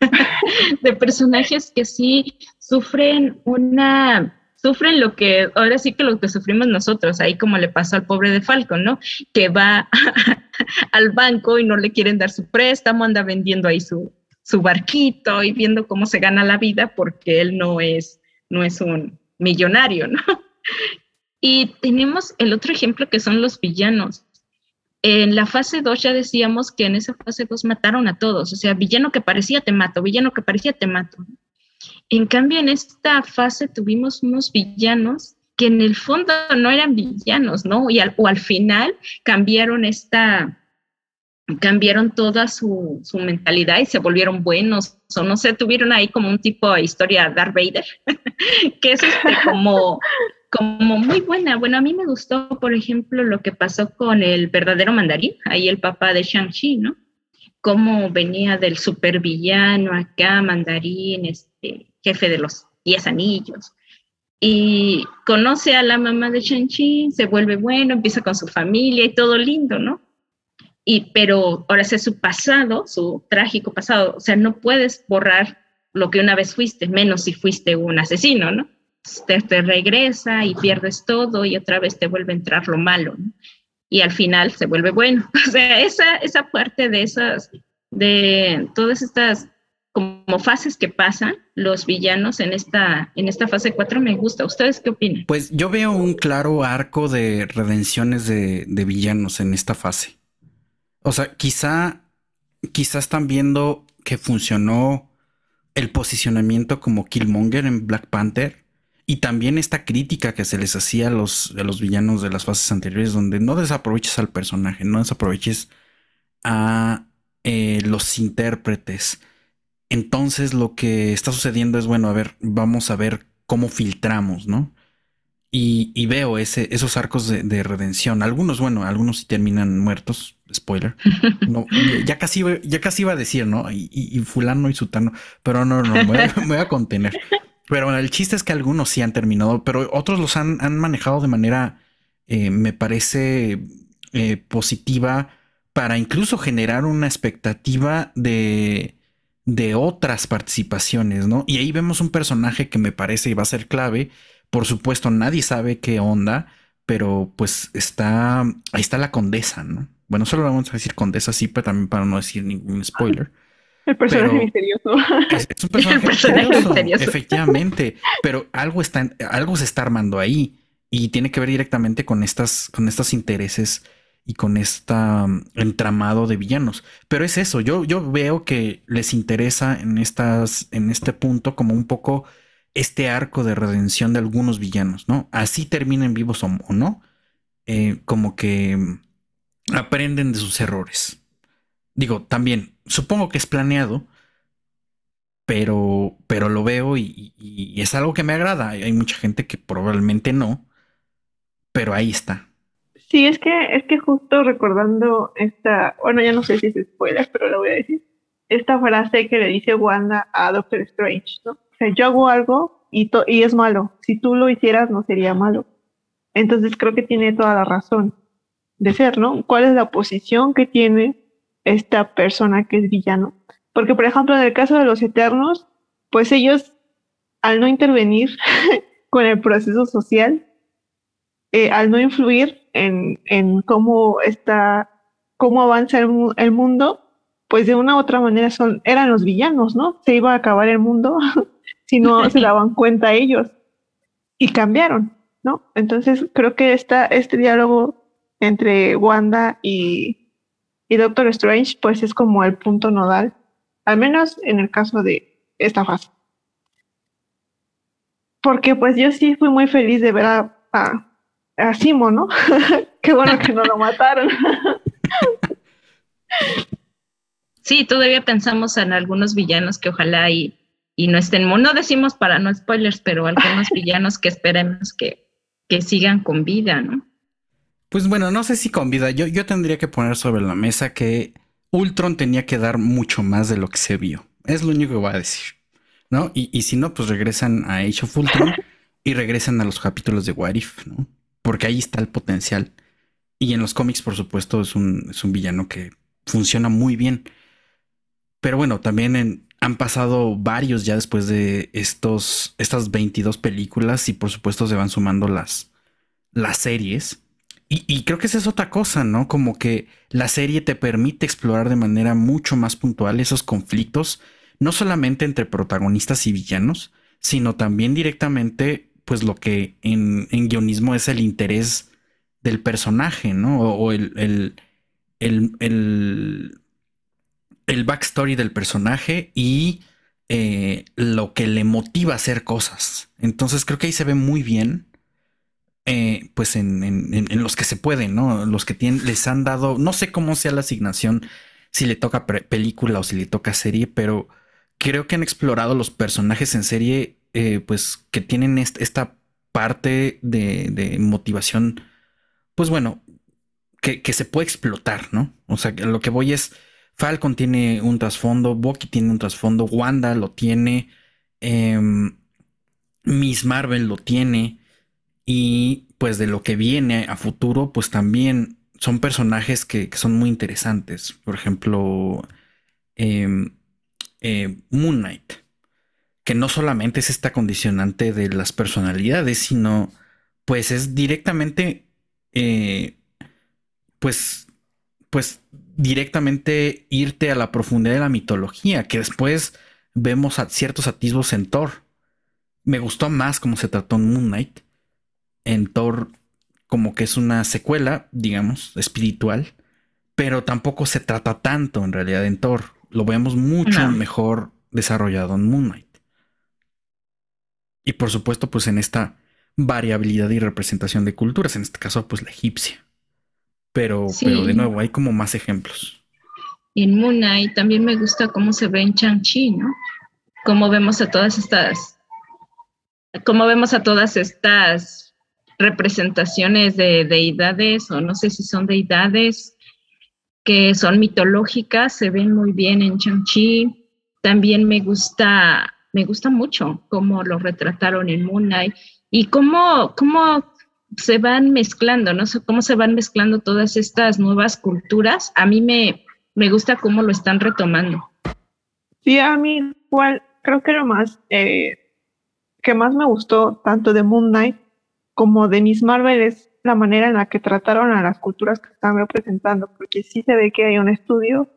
<laughs> de personajes que sí sufren una sufren lo que, ahora sí que lo que sufrimos nosotros, ahí como le pasó al pobre de Falcon, ¿no? Que va <laughs> al banco y no le quieren dar su préstamo, anda vendiendo ahí su, su barquito y viendo cómo se gana la vida porque él no es, no es un millonario, ¿no? <laughs> Y tenemos el otro ejemplo que son los villanos. En la fase 2 ya decíamos que en esa fase 2 mataron a todos, o sea, villano que parecía te mato, villano que parecía te mato. En cambio, en esta fase tuvimos unos villanos que en el fondo no eran villanos, ¿no? Y o al final cambiaron esta, cambiaron toda su, su, mentalidad y se volvieron buenos, o no sé, tuvieron ahí como un tipo de historia Darth Vader, <laughs> que es este, como, como muy buena. Bueno, a mí me gustó, por ejemplo, lo que pasó con el verdadero mandarín, ahí el papá de Shang-Chi, ¿no? Cómo venía del supervillano acá, mandarín, este, jefe de los diez anillos. Y conoce a la mamá de Shang-Chi, se vuelve bueno, empieza con su familia y todo lindo, ¿no? y, pero ahora es su pasado, su trágico pasado, o sea, no puedes borrar lo que una vez fuiste, menos si fuiste un asesino, ¿no? Te, regresa y pierdes todo y otra vez te vuelve a entrar lo malo. Y al final se vuelve bueno. <laughs> O sea, esa, esa parte de esas, de todas estas como fases que pasan los villanos en esta, en esta fase 4 me gusta. ¿Ustedes qué opinan? Pues yo veo un claro arco de redenciones de, de villanos en esta fase. O sea, quizá, quizá están viendo que funcionó el posicionamiento como Killmonger en Black Panther y también esta crítica que se les hacía a los, a los villanos de las fases anteriores, donde no desaproveches al personaje, no desaproveches a eh, los intérpretes. Entonces lo que está sucediendo es, bueno, a ver, vamos a ver cómo filtramos, ¿no? Y, veo ese, esos arcos de, redención. Algunos, bueno, algunos sí terminan muertos. Spoiler. <laughs> No, ya casi, ya casi iba a decir, ¿no? Y, fulano y sutano. Pero no, no, me voy, a, contener. Pero bueno, el chiste es que algunos sí han terminado, pero otros los han, manejado de manera, eh, me parece, eh, positiva para incluso generar una expectativa de, de otras participaciones, ¿no? Y ahí vemos un personaje que me parece va a ser clave por supuesto, nadie sabe qué onda, pero pues está, ahí está la condesa, ¿no? Bueno, solo vamos a decir condesa, sí, pero también para no decir ningún spoiler. <laughs> El personaje misterioso. Es, un <laughs> personaje, misterioso, efectivamente, pero algo, está, algo se está armando ahí y tiene que ver directamente con, estas, con estos intereses y con este entramado de villanos. Pero es eso, yo, yo veo que les interesa en, estas, en este punto como un poco este arco de redención de algunos villanos, ¿no? Así terminen vivos o, no, eh, como que aprenden de sus errores. Digo, también, supongo que es planeado, pero, pero lo veo y, es algo que me agrada. Hay mucha gente que probablemente no, pero ahí está. Sí, es que, es que justo recordando esta, bueno, ya no sé si es spoiler, pero lo voy a decir, esta frase que le dice Wanda a Doctor Strange, ¿no? sea, yo hago algo y, y es malo. Si tú lo hicieras, no sería malo. Entonces creo que tiene toda la razón de ser, ¿no? ¿Cuál es la posición que tiene esta persona que es villano? Porque, por ejemplo, en el caso de los Eternos, pues ellos al no intervenir <laughs> con el proceso social, eh, al no influir en, en, cómo está, cómo avanza el, el, mundo, pues de una u otra manera son, eran los villanos, ¿no? Se iba a acabar el mundo <laughs> si no <laughs> se daban cuenta ellos y cambiaron, ¿no? Entonces creo que esta, este diálogo entre Wanda y, y Doctor Strange, pues es como el punto nodal, al menos en el caso de esta fase. Porque pues yo sí fui muy feliz de ver a, a, Simo, ¿no? <laughs> Qué bueno que no lo mataron. <laughs> sí, todavía pensamos en algunos villanos que ojalá y, y no estén, no decimos para no spoilers, pero algunos <laughs> villanos que esperemos que, que sigan con vida, ¿no? Pues bueno, no sé si con vida. Yo, yo tendría que poner sobre la mesa que Ultron tenía que dar mucho más de lo que se vio. Es lo único que voy a decir. ¿No? Y, si no, pues regresan a Age of Ultron y regresan a los capítulos de What If, ¿no? Porque ahí está el potencial. Y en los cómics, por supuesto, es un, es un villano que funciona muy bien. Pero bueno, también han pasado varios ya después de estos, estas 22 películas y por supuesto se van sumando las, las series. Y, creo que esa es otra cosa, ¿no? Como que la serie te permite explorar de manera mucho más puntual esos conflictos, no solamente entre protagonistas y villanos, sino también directamente, pues lo que en, guionismo es el interés del personaje, ¿no? O, el, el, el, el, backstory del personaje y eh, lo que le motiva a hacer cosas. Entonces creo que ahí se ve muy bien eh, pues en, los que se pueden, ¿no? Los que tienen, les han dado, no sé cómo sea la asignación, si le toca película o si le toca serie, pero creo que han explorado los personajes en serie, eh, pues que tienen esta parte de, motivación, pues bueno, que, se puede explotar, ¿no? O sea, lo que voy es, Falcon tiene un trasfondo, Bucky tiene un trasfondo, Wanda lo tiene, em, Miss Marvel lo tiene. Y pues de lo que viene a futuro, pues también son personajes que, son muy interesantes. Por ejemplo, em, eh, Moon Knight, que no solamente es esta condicionante de las personalidades, sino pues es directamente, eh, pues, pues directamente irte a la profundidad de la mitología, que después vemos a ciertos atisbos en Thor. Me gustó más cómo se trató en Moon Knight en Thor como que es una secuela, digamos, espiritual, pero tampoco se trata tanto en realidad en Thor. Lo vemos mucho mejor desarrollado en Moon Knight. Y por supuesto, pues en esta variabilidad y representación de culturas, en este caso, pues la egipcia. Pero, pero de nuevo, hay como más ejemplos. en Moon Knight también me gusta cómo se ve en Chang-Chi, ¿no? Cómo vemos a todas estas, cómo vemos a todas estas representaciones de deidades, o no sé si son deidades que son mitológicas, se ven muy bien en Chang-Chi. También me gusta, me gusta mucho cómo lo retrataron en Moon Knight y cómo, cómo se van mezclando, ¿no? Cómo se van mezclando todas estas nuevas culturas. A mí me, me gusta cómo lo están retomando. Sí, a mí igual, creo que lo más eh, que más me gustó tanto de Moon Knight como de Miss Marvel es la manera en la que trataron a las culturas que están representando, porque sí se ve que hay un estudio,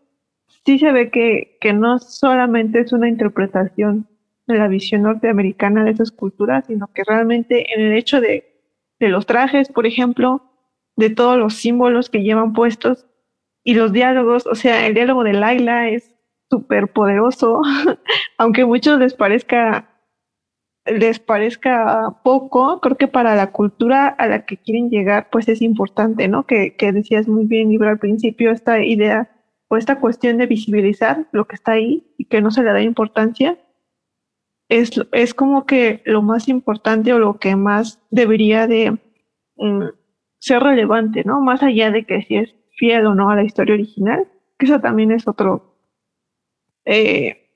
sí se ve que, que no solamente es una interpretación de la visión norteamericana de esas culturas, sino que realmente en el hecho de, de los trajes, por ejemplo, de todos los símbolos que llevan puestos y los diálogos, o sea, el diálogo de Laila es súper poderoso, <laughs> aunque a muchos les parezca les parezca poco, creo que para la cultura a la que quieren llegar, pues es importante, ¿no? Que, que decías muy bien, Libro, al principio, esta idea o esta cuestión de visibilizar lo que está ahí y que no se le da importancia, es, es como que lo más importante o lo que más debería de mm, ser relevante, ¿no? Más allá de que si es fiel o no a la historia original, que eso también es otro, eh,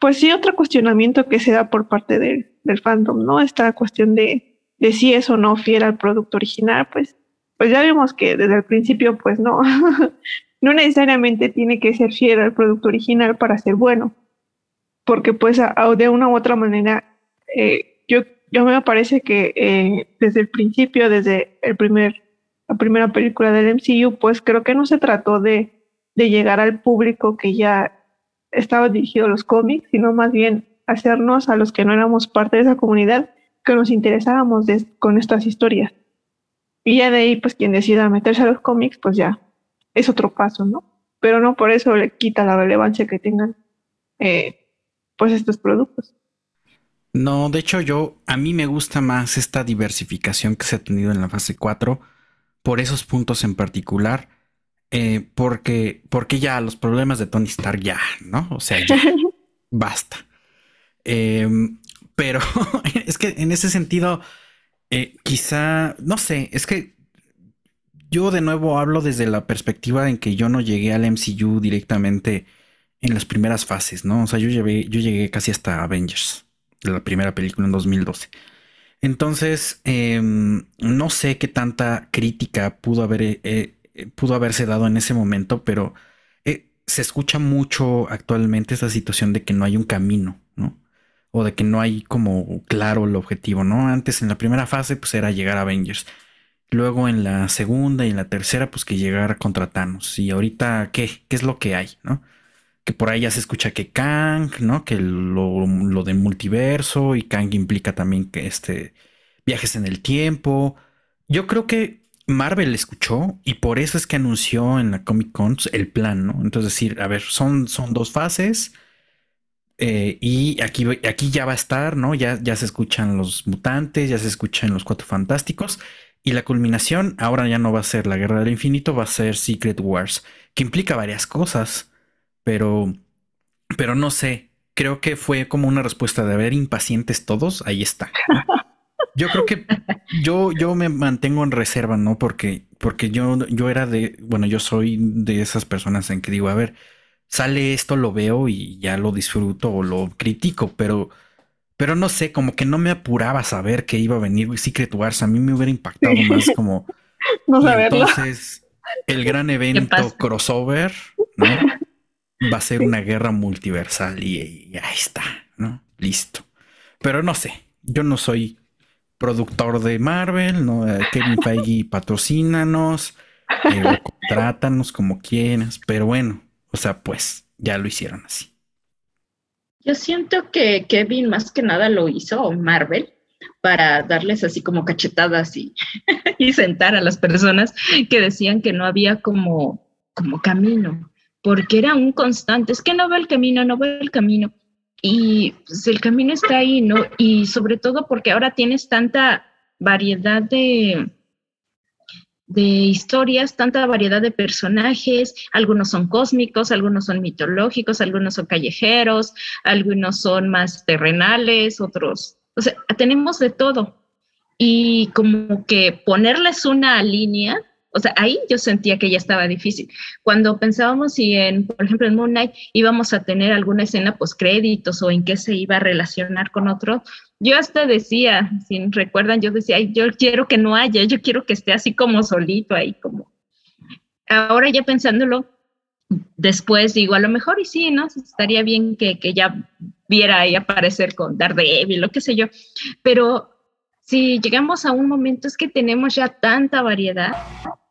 pues sí, otro cuestionamiento que se da por parte de, del fandom, ¿no? Esta cuestión de, si es o no fiel al producto original, pues, pues ya vemos que desde el principio, pues no, <laughs> no necesariamente tiene que ser fiel al producto original para ser bueno, porque pues de una u otra manera eh, yo, yo me parece que eh, desde el principio, desde el primer, la primera película del MCU, pues creo que no se trató de, de llegar al público que ya estaba dirigido a los cómics, sino más bien hacernos a los que no éramos parte de esa comunidad que nos interesábamos con estas historias. Y ya de ahí, pues quien decida meterse a los cómics, pues ya es otro paso, ¿no? Pero no por eso le quita la relevancia que tengan, eh, pues estos productos. No, de hecho yo, a mí me gusta más esta diversificación que se ha tenido en la fase 4, por esos puntos en particular, eh, porque, porque ya los problemas de Tony Stark ya, ¿no? O sea, ya, <laughs> basta. Em, pero <laughs> es que en ese sentido, eh, quizá, no sé, es que yo de nuevo hablo desde la perspectiva en que yo no llegué al MCU directamente en las primeras fases, ¿no? O sea, yo, llegué, yo llegué casi hasta Avengers, la primera película en 2012. Entonces, em, no sé qué tanta crítica pudo, haber, eh, eh, pudo haberse dado en ese momento, pero se escucha mucho actualmente esta situación de que no hay un camino, ¿no? o de que no hay como claro el objetivo, ¿no? Antes en la primera fase pues era llegar a Avengers. Luego en la segunda y en la tercera pues que llegar contra Thanos. Y ahorita, ¿qué? ¿Qué es lo que hay, no? Que por ahí ya se escucha que Kang, ¿no? Que lo, lo de multiverso y Kang implica también que este viajes en el tiempo. Yo creo que Marvel escuchó y por eso es que anunció en la Comic Con el plan, ¿no? Entonces decir, a ver, son, son dos fases eh, y aquí, aquí ya va a estar, ¿no? Ya, ya se escuchan los mutantes, ya se escuchan los cuatro fantásticos. Y la culminación ahora ya no va a ser la guerra del infinito, va a ser Secret Wars, que implica varias cosas, pero, pero no sé, creo que fue como una respuesta de haber impacientes todos, ahí está. <laughs> Yo creo que yo, yo me mantengo en reserva, ¿no? Porque, porque yo, yo era de, bueno, yo soy de esas personas en que digo, a ver, sale esto, lo veo y ya lo disfruto o lo critico, pero, pero no sé, como que no me apuraba a saber que iba a venir Secret Wars. A mí me hubiera impactado más como. <laughs> no entonces, el gran evento crossover, ¿no? Va a ser una guerra multiversal y, ahí está, ¿no? Listo. Pero no sé, yo no soy productor de Marvel, ¿no? Eh, Kevin Feige <laughs> patrocínanos, eh, contrátanos como quieras, pero bueno, o sea, pues ya lo hicieron así. Yo siento que Kevin más que nada lo hizo Marvel para darles así como cachetadas y, <laughs> y sentar a las personas que decían que no había como, como camino, porque era un constante, es que no ve el camino, no ve el camino. Y pues, el camino está ahí, ¿no? Y sobre todo porque ahora tienes tanta variedad de, de historias, tanta variedad de personajes, algunos son cósmicos, algunos son mitológicos, algunos son callejeros, algunos son más terrenales, otros, o sea, tenemos de todo. Y como que ponerles una línea o sea, ahí yo sentía que ya estaba difícil. Cuando pensábamos si en, por ejemplo, en Moon Knight íbamos a tener alguna escena post créditos o en qué se iba a relacionar con otro, yo hasta decía, si recuerdan, yo decía, yo quiero que no haya, yo quiero que esté así como solito ahí, como. Ahora ya pensándolo, después digo, a lo mejor y sí, ¿no? Estaría bien que, que ya viera ahí aparecer con Daredevil, lo que sé yo, pero si llegamos a un momento es que tenemos ya tanta variedad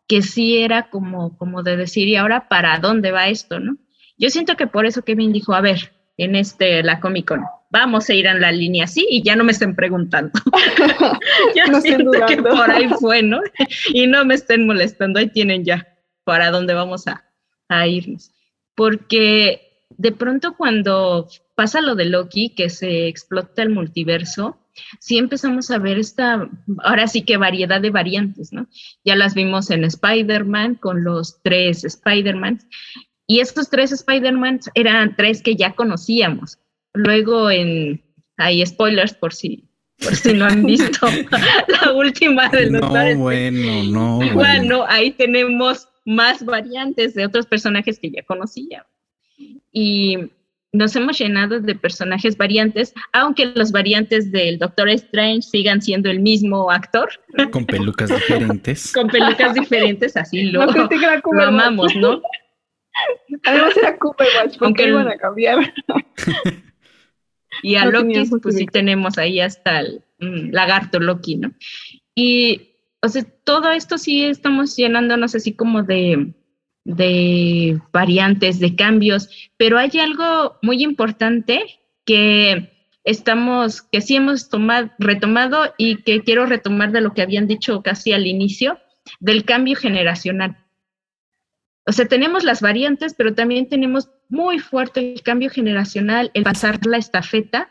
que sí era como, como de decir, ¿y ahora para dónde va esto, no? Yo siento que por eso Kevin dijo, a ver, en este, la Comic Con, vamos a ir en la línea así y ya no me estén preguntando. <laughs> <laughs> Yo siento que por ahí fue, ¿no? <laughs> y no me estén molestando, ahí tienen ya para dónde vamos a, a irnos. Porque de pronto cuando pasa lo de Loki, que se explota el multiverso, sí empezamos a ver esta, ahora sí que variedad de variantes, ¿no? Ya las vimos en Spider-Man con los tres Spider-Man. Y estos tres Spider-Man eran tres que ya conocíamos. Luego en, hay spoilers por si, por si no han visto <laughs> la última del No, bueno, no. Bueno, ahí tenemos más variantes de otros personajes que ya conocíamos. Y nos hemos llenado de personajes variantes, aunque los variantes del Doctor Strange sigan siendo el mismo actor. Con pelucas diferentes. <laughs> Con pelucas diferentes, así lo, lo amamos, ¿no? Además era Cooperwatch, porque aunque iban a cambiar. y a <laughs> Loki, pues sí tenemos ahí hasta el mm, lagarto Loki, ¿no? Y, o sea, todo esto sí estamos llenándonos así como de, de variantes, de cambios, pero hay algo muy importante que estamos, que sí hemos tomado, retomado y que quiero retomar de lo que habían dicho casi al inicio, del cambio generacional. O sea, tenemos las variantes, pero también tenemos muy fuerte el cambio generacional, el pasar la estafeta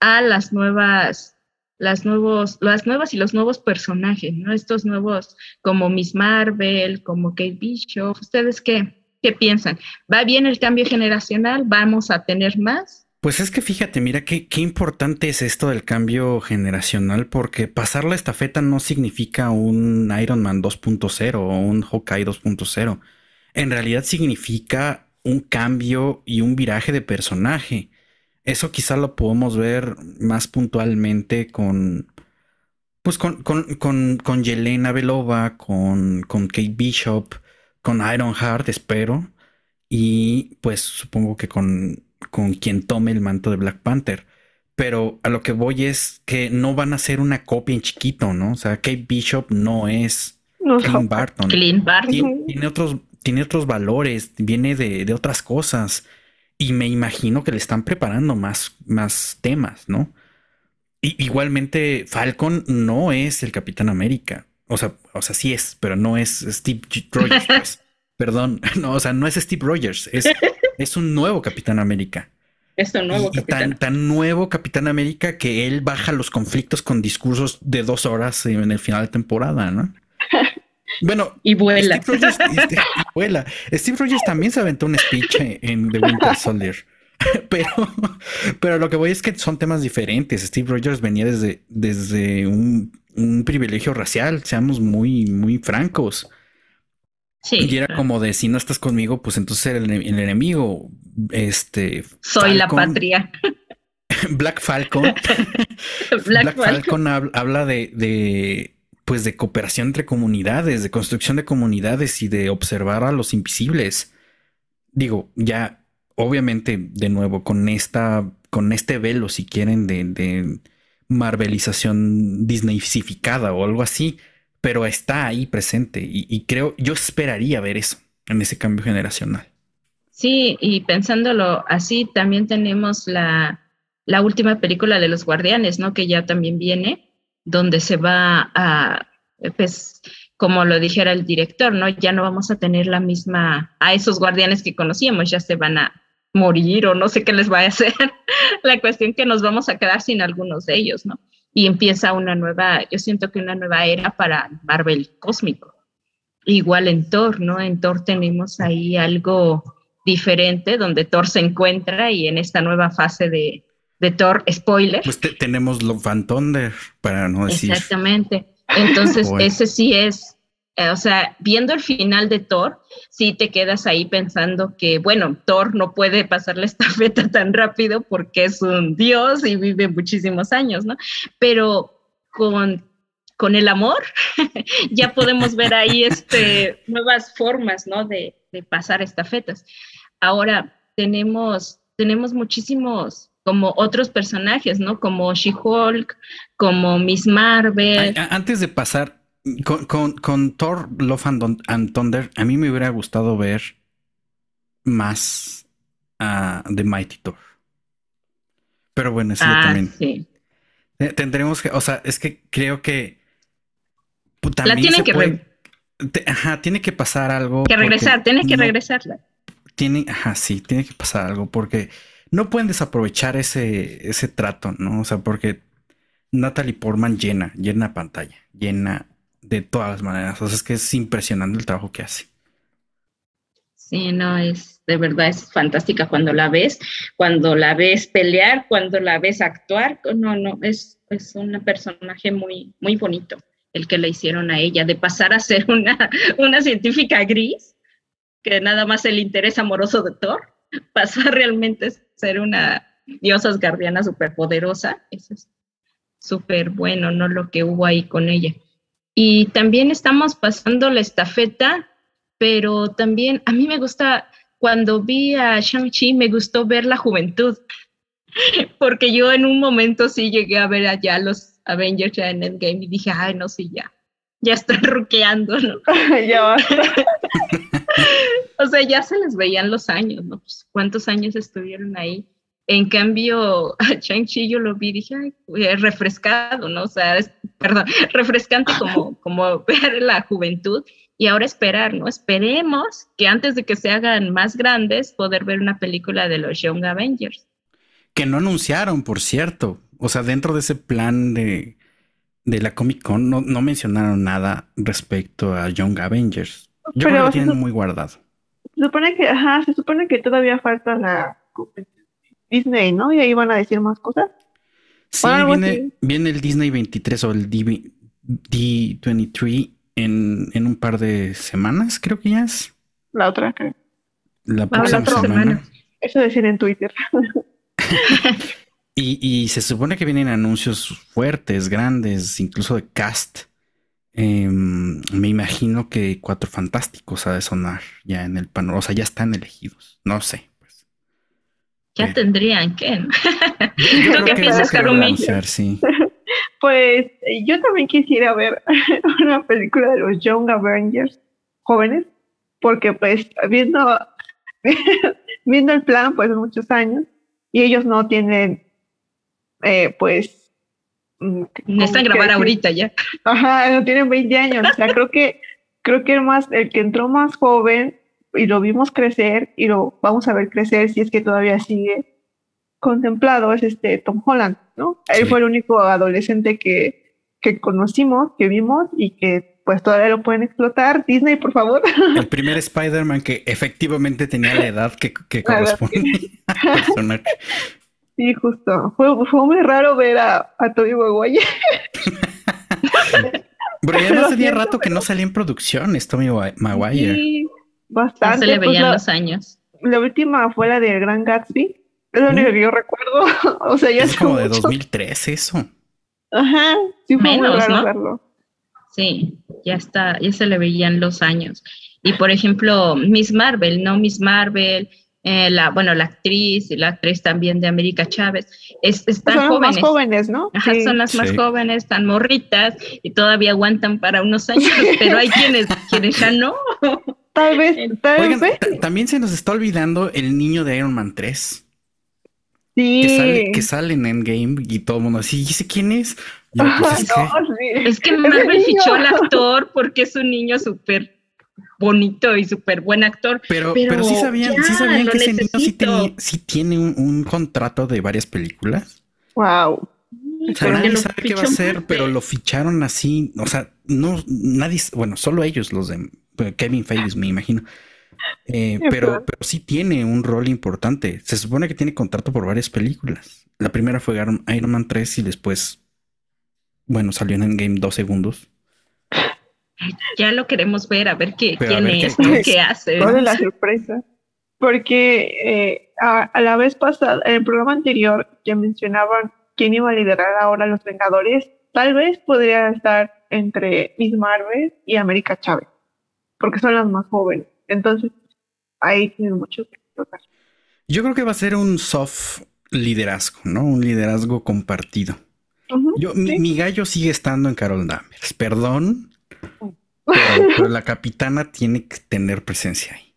a las nuevas, las nuevos, las nuevas y los nuevos personajes, ¿no? Estos nuevos como Miss Marvel, como Kate Bishop. ¿Ustedes qué, qué piensan? ¿Va bien el cambio generacional? ¿Vamos a tener más? Pues es que fíjate, mira qué, qué importante es esto del cambio generacional, porque pasar la estafeta no significa un Iron Man 2.0 o un Hawkeye 2.0 en realidad significa un cambio y un viraje de personaje. Eso quizá lo podemos ver más puntualmente con, pues con, con, con, con Yelena Belova, con, con Kate Bishop, con Ironheart, espero, y pues supongo que con, con quien tome el manto de Black Panther. Pero a lo que voy es que no van a ser una copia en chiquito, ¿no? O sea, Kate Bishop no es Clint Barton. Clint Barton. tiene otros tiene otros valores, viene de, otras cosas. Y me imagino que le están preparando más, más temas, ¿no? Y, igualmente, Falcon no es el Capitán América. O sea, o sea, sí es, pero no es Steve Rogers. Pues. <laughs> Perdón, <laughs> no, o sea, no es Steve Rogers, es, <laughs> es un nuevo Capitán América. Es un nuevo Capitán. tan, nuevo Capitán América que él baja los conflictos con discursos de dos horas en el final de temporada, ¿no? Bueno, y vuela. Steve Rogers, <laughs> este, vuela. Steve Rogers también se aventó un speech en The Winter Soldier. <laughs> Pero, pero lo que voy es que son temas diferentes. Steve Rogers venía desde, desde un, privilegio racial, seamos muy, muy francos. Sí, y era como de si no estás conmigo, pues entonces eres el, enemigo. Este soy la patria. <laughs> Black Falcon. Black, Falcon, habla, de pues de cooperación entre comunidades, de construcción de comunidades y de observar a los invisibles. Digo, ya obviamente de nuevo con esta con este velo si quieren de, de marvelización disneyfificada o algo así, pero está ahí presente y, y, creo yo esperaría ver eso en ese cambio generacional. Sí, y pensándolo así, también tenemos la, la última película de los guardianes, ¿no? Que ya también viene donde se va a, pues, como lo dijera el director, ¿no? Ya no vamos a tener la misma, a esos guardianes que conocíamos, ya se van a morir o no sé qué les va a hacer. <laughs> la cuestión que nos vamos a quedar sin algunos de ellos, ¿no? Y empieza una nueva, yo siento que una nueva era para Marvel cósmico. Igual en Thor, ¿no? En Thor tenemos ahí algo diferente donde Thor se encuentra y en esta nueva fase de, de Thor, spoiler. Pues tenemos Love and Thunder, para no decir. Exactamente. Entonces, ese sí es, eh, o sea, viendo el final de Thor, sí te quedas ahí pensando que, bueno, Thor no puede pasar la <laughs> estafeta tan rápido porque es un dios y vive muchísimos años, ¿no? Pero con, con el amor <laughs> ya podemos ver ahí este, <laughs> nuevas formas, ¿no? De, de pasar estafetas. Ahora, tenemos, tenemos muchísimos como otros personajes, ¿no? Como She-Hulk, como Miss Marvel. Antes de pasar, con, con, Thor, Love and, Thunder, a mí me hubiera gustado ver más a The Mighty Thor. Pero bueno, eso ah, también. Sí. Tendremos que, o sea, es que creo que. la tienen que. ajá, tiene que pasar algo. Que regresar, tienes que regresarla. Tiene, ajá, sí, tiene que pasar algo porque no pueden desaprovechar ese, ese trato, ¿no? O sea, porque Natalie Portman llena, llena pantalla, llena de todas las maneras. O sea, es que es impresionante el trabajo que hace. Sí, no, es de verdad es fantástica cuando la ves, cuando la ves pelear, cuando la ves actuar. No, no, es, es un personaje muy, muy bonito el que le hicieron a ella, de pasar a ser una, <laughs> una científica gris, que nada más el interés amoroso de Thor, <laughs> pasar realmente ser una diosa guardiana súper poderosa. Eso es súper bueno, ¿no? Lo que hubo ahí con ella. Y también estamos pasando la estafeta, pero también a mí me gusta, cuando vi a Shang-Chi, me gustó ver la juventud. <laughs> Porque yo en un momento sí llegué a ver allá los Avengers ya en Endgame y dije, ay, no, sí, ya. Ya están <laughs> ruqueando, ¿no? ya. O sea, ya se les veían los años, ¿no? Pues, ¿Cuántos años estuvieron ahí? En cambio, a Chang-Chi yo lo vi dije, ay, refrescado, ¿no? O sea, es, perdón, <laughs> refrescante como, como <laughs> ver la juventud y ahora esperar, ¿no? Esperemos que antes de que se hagan más grandes, poder ver una película de los Young Avengers. Que no anunciaron, por cierto. O sea, dentro de ese plan de, de la Comic Con no, no, mencionaron nada respecto a Young Avengers. Yo creo que lo tienen muy guardado. Se supone que, ajá, se supone que todavía falta la Disney, ¿no? Y ahí van a decir más cosas. Sí, viene, viene, el Disney 23 o el D, D23 en, en, un par de semanas, creo que ya es. La otra, creo. La próxima semana. Eso decir en Twitter. <laughs> y, y, se supone que vienen anuncios fuertes, grandes, incluso de cast. Eh, me imagino que Cuatro Fantásticos ha de sonar ya en el panorama. O sea, ya están elegidos. No sé. Pues. Ya Pero. tendrían que. Yo ¿Qué piensas, Carmen? Sí. <laughs> Pues yo también quisiera ver <laughs> una película de los Young Avengers jóvenes, porque pues viendo, <laughs> viendo el plan pues muchos años y ellos no tienen eh, pues necesitan grabar decir? ahorita ya. <laughs> Ajá, no tienen 20 años, o sea, creo que creo que el más el que entró más joven y lo vimos crecer y lo vamos a ver crecer si es que todavía sigue contemplado es este Tom Holland, ¿no? Sí. Él fue el único adolescente que, que conocimos, que vimos y que pues todavía lo pueden explotar. Disney, por favor. <laughs> El primer Spider-Man que efectivamente tenía la edad que, que correspondía al personaje. Sí, justo. Fue, fue muy raro ver a, a Tobey Maguire. <laughs> Pero ya no tenía rato que no salía en producción, Tommy Maguire. Sí, bastante. No se le veían pues la, los años. La última fue la de Gran Gatsby. Es lo único que yo recuerdo. <laughs> o sea, ya es como de 2003 eso. Ajá, sí fue Menos, muy raro ¿no? verlo. Sí, ya está, ya se le veían los años. Y por ejemplo, Miss Marvel, ¿no? Miss Marvel, eh, la, bueno, la actriz y la actriz también de América Chávez, es, están son jóvenes. Más jóvenes, ¿no? Ajá, Sí. son las más Sí. jóvenes, están morritas y todavía aguantan para unos años, <laughs> pero hay quienes, quienes ya no. <laughs> Tal vez, tal Oigan, vez. ta- también se nos está olvidando el niño de Iron Man 3, Sí. que sale, que sale en Endgame y todo el mundo así, ¿y ese quién es? Yo, pues, es que- No, sí. Es que el Marvel fichó al actor porque es un niño súper bonito y súper buen actor. Pero, Pero pero sí sabían, sí sabían que ese niño sí, necesito. tenía- sí tiene un, un contrato de varias películas. Wow. O sea, nadie sabe qué va a hacer, pero lo ficharon así. O sea, no, nadie, bueno, solo ellos, los de bueno, Kevin Feige, me imagino. Eh, pero, pero sí tiene un rol importante. Se supone que tiene contrato por varias películas. La primera fue Iron Iron Man 3 y después, bueno, salió en Endgame dos segundos. Ya lo queremos ver, a ver qué, Pero quién ver qué- es, ¿no? qué hace. ¿Cuál es la sorpresa? Porque eh, a, a la vez pasada, en el programa anterior, que mencionaban quién iba a liderar ahora los Vengadores, tal vez podría estar entre Miss Marvel y América Chávez, porque son las más jóvenes. Entonces, ahí tienen mucho que explotar. Yo creo que va a ser un soft liderazgo, ¿no? Un liderazgo compartido. Ujú, Yo, mi, sí. mi gallo sigue estando en Carol Danvers. Perdón, pero, la capitana tiene que tener presencia ahí.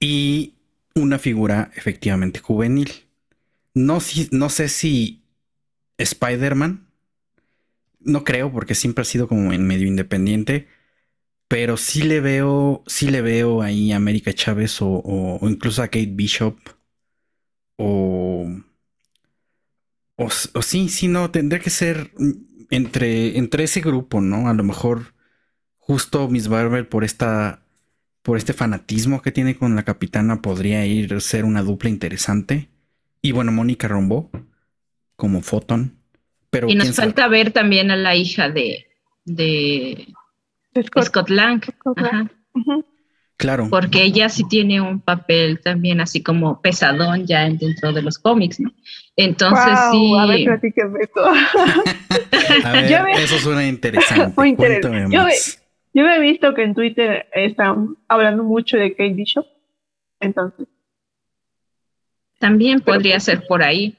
Y una figura efectivamente juvenil. No, si- no sé si Spider-Man, no creo porque siempre ha sido como en medio independiente, pero sí le veo, sí le veo ahí a América Chávez o, incluso a Kate Bishop o, o, o sí, sí, no, tendría que ser entre, entre ese grupo, ¿no? A lo mejor justo Miss Barber por esta, por este fanatismo que tiene con la capitana podría ir a ser una dupla interesante. Y bueno, Mónica Rombó como Photon. Pero Y nos sabe. falta ver también a la hija de, de Scott. Scott Lang, Scott Lang. ajá, Ujú. Claro. porque ella sí tiene un papel también así como pesadón ya en- dentro de los cómics, ¿no? Entonces sí, A ver, platíquenme esto. <laughs> A ver, Yo me- eso suena interesante. <laughs> Muy interesante. Cuéntame Yo más. Yo he visto que en Twitter están hablando mucho de Kate Bishop. Entonces, también Pero podría ser por ahí.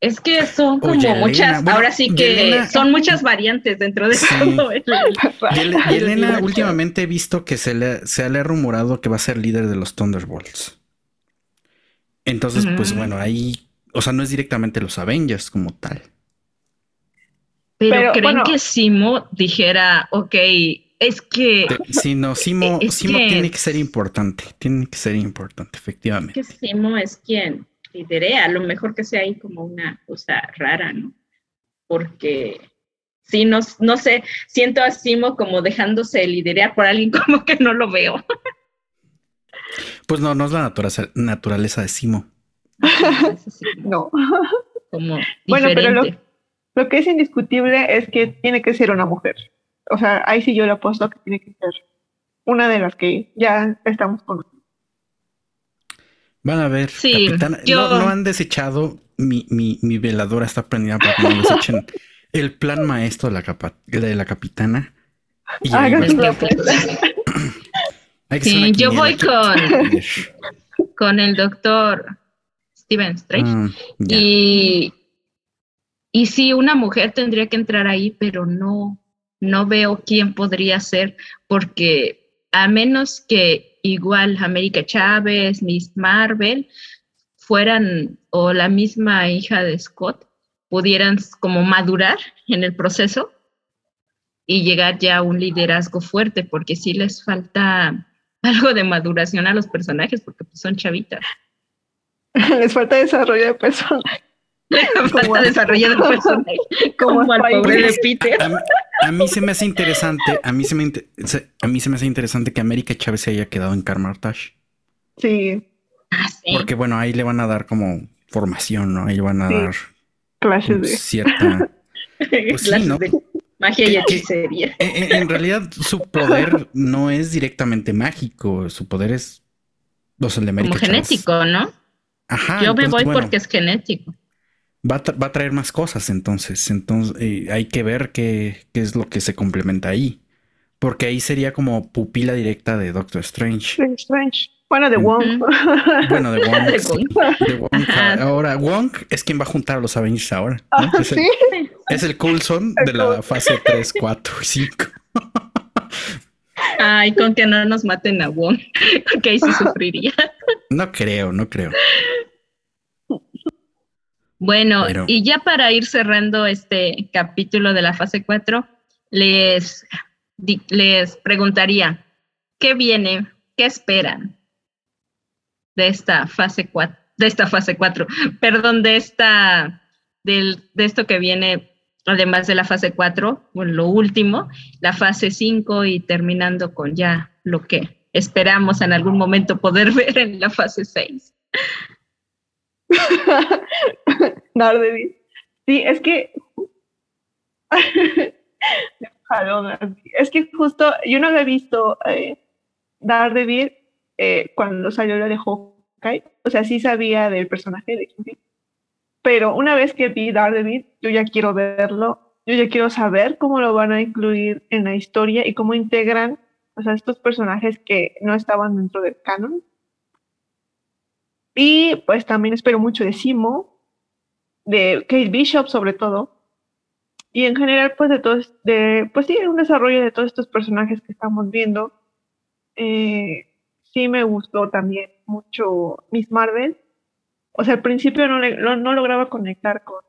Es que son como muchas, ahora sí que son muchas variantes dentro de todo. <laughs> y, Elena últimamente he visto que se le, se le ha rumorado que va a ser líder de los Thunderbolts. Entonces, pues bueno, ahí, o sea, no es directamente los Avengers como tal. Pero, ¿creen que Simo dijera, ok, es que... Sí, no, Simo, Simo tiene que ser importante, tiene que ser importante, efectivamente. Es que Simo es quien liderea, a lo mejor que sea ahí como una cosa rara, ¿no? Porque sí, no, no sé, siento a Simo como dejándose liderar por alguien <laughs> como que no lo veo. Pues no, no es la naturaleza, naturaleza de Simo. no. <laughs> Como bueno, pero lo, lo, que es indiscutible es que tiene que ser una mujer. O sea, ahí sí yo le apuesto que tiene que ser una de las que ya estamos conociendo. Van a ver, capitana. No, han desechado. Mi, mi, mi, veladora está prendida para que no desechen el plan maestro de la, capa, de la capitana. Y sí, yo voy con, con el doctor Steven Strange. Mm, y, y sí, una mujer tendría que entrar ahí, pero no, no veo quién podría ser, porque a menos que igual América Chávez, Miss Marvel, fueran, o la misma hija de Scott, pudieran como madurar en el proceso y llegar ya a un liderazgo fuerte, porque sí les falta <laughs> algo de maduración a los personajes, porque pues, son chavitas. <laughs> les falta desarrollo de personaje. Falta desarrollo de personaje, <laughs> como, al pobre de Peter. A mí se me hace interesante, a mí se me, a mí se me hace interesante que América Chávez se haya quedado en Carmartage. Sí. Ah, Porque bueno, ahí le van a dar como formación, ¿no? Ahí le van a dar clases de cierta <laughs> pues sí, ¿no? magia y hechicería. En, realidad su poder no es directamente mágico, su poder es los de América como genético, ¿no? Ajá. Yo me voy porque es genético va a, traer más cosas entonces. Entonces eh, hay que ver qué, es lo que se complementa ahí. Porque ahí sería como pupila directa de Doctor Strange. Strange. Bueno, de Wong. <laughs> Bueno, de <laughs> Wong. Ahora, Wong es quien va a juntar a los Avengers ahora. Ah, es, el, es, el, Coulson de la fase 3, 4, 5. Ay, con que no nos maten a Wong, <laughs> porque ahí sí sufriría. No creo, no creo. Bueno, y ya para ir cerrando este capítulo de la fase 4, les, les preguntaría, ¿qué viene? ¿Qué esperan de esta fase 4? De esta fase 4, <laughs> perdón, de esta, del, de esto que viene, además de la fase 4, bueno, lo último, la fase 5 y terminando con ya lo que esperamos en algún momento poder <laughs> ver en la fase 6. <laughs> Daredevil. Sí, es que. <laughs> es que justo yo no había visto eh, Daredevil eh, cuando salió la de Hawkeye. O sea, sí sabía del personaje de Kingpin. Pero una vez que vi Daredevil, yo ya quiero verlo. Yo ya quiero saber cómo lo van a incluir en la historia y cómo integran o sea, estos personajes que no estaban dentro del canon y pues también espero mucho de Simo, de Kate Bishop sobre todo. Y en general, pues de todos, de, pues sí, un desarrollo de todos estos personajes que estamos viendo. Eh, sí me gustó también mucho Miss Marvel. O sea, al principio no, no, lograba conectar con,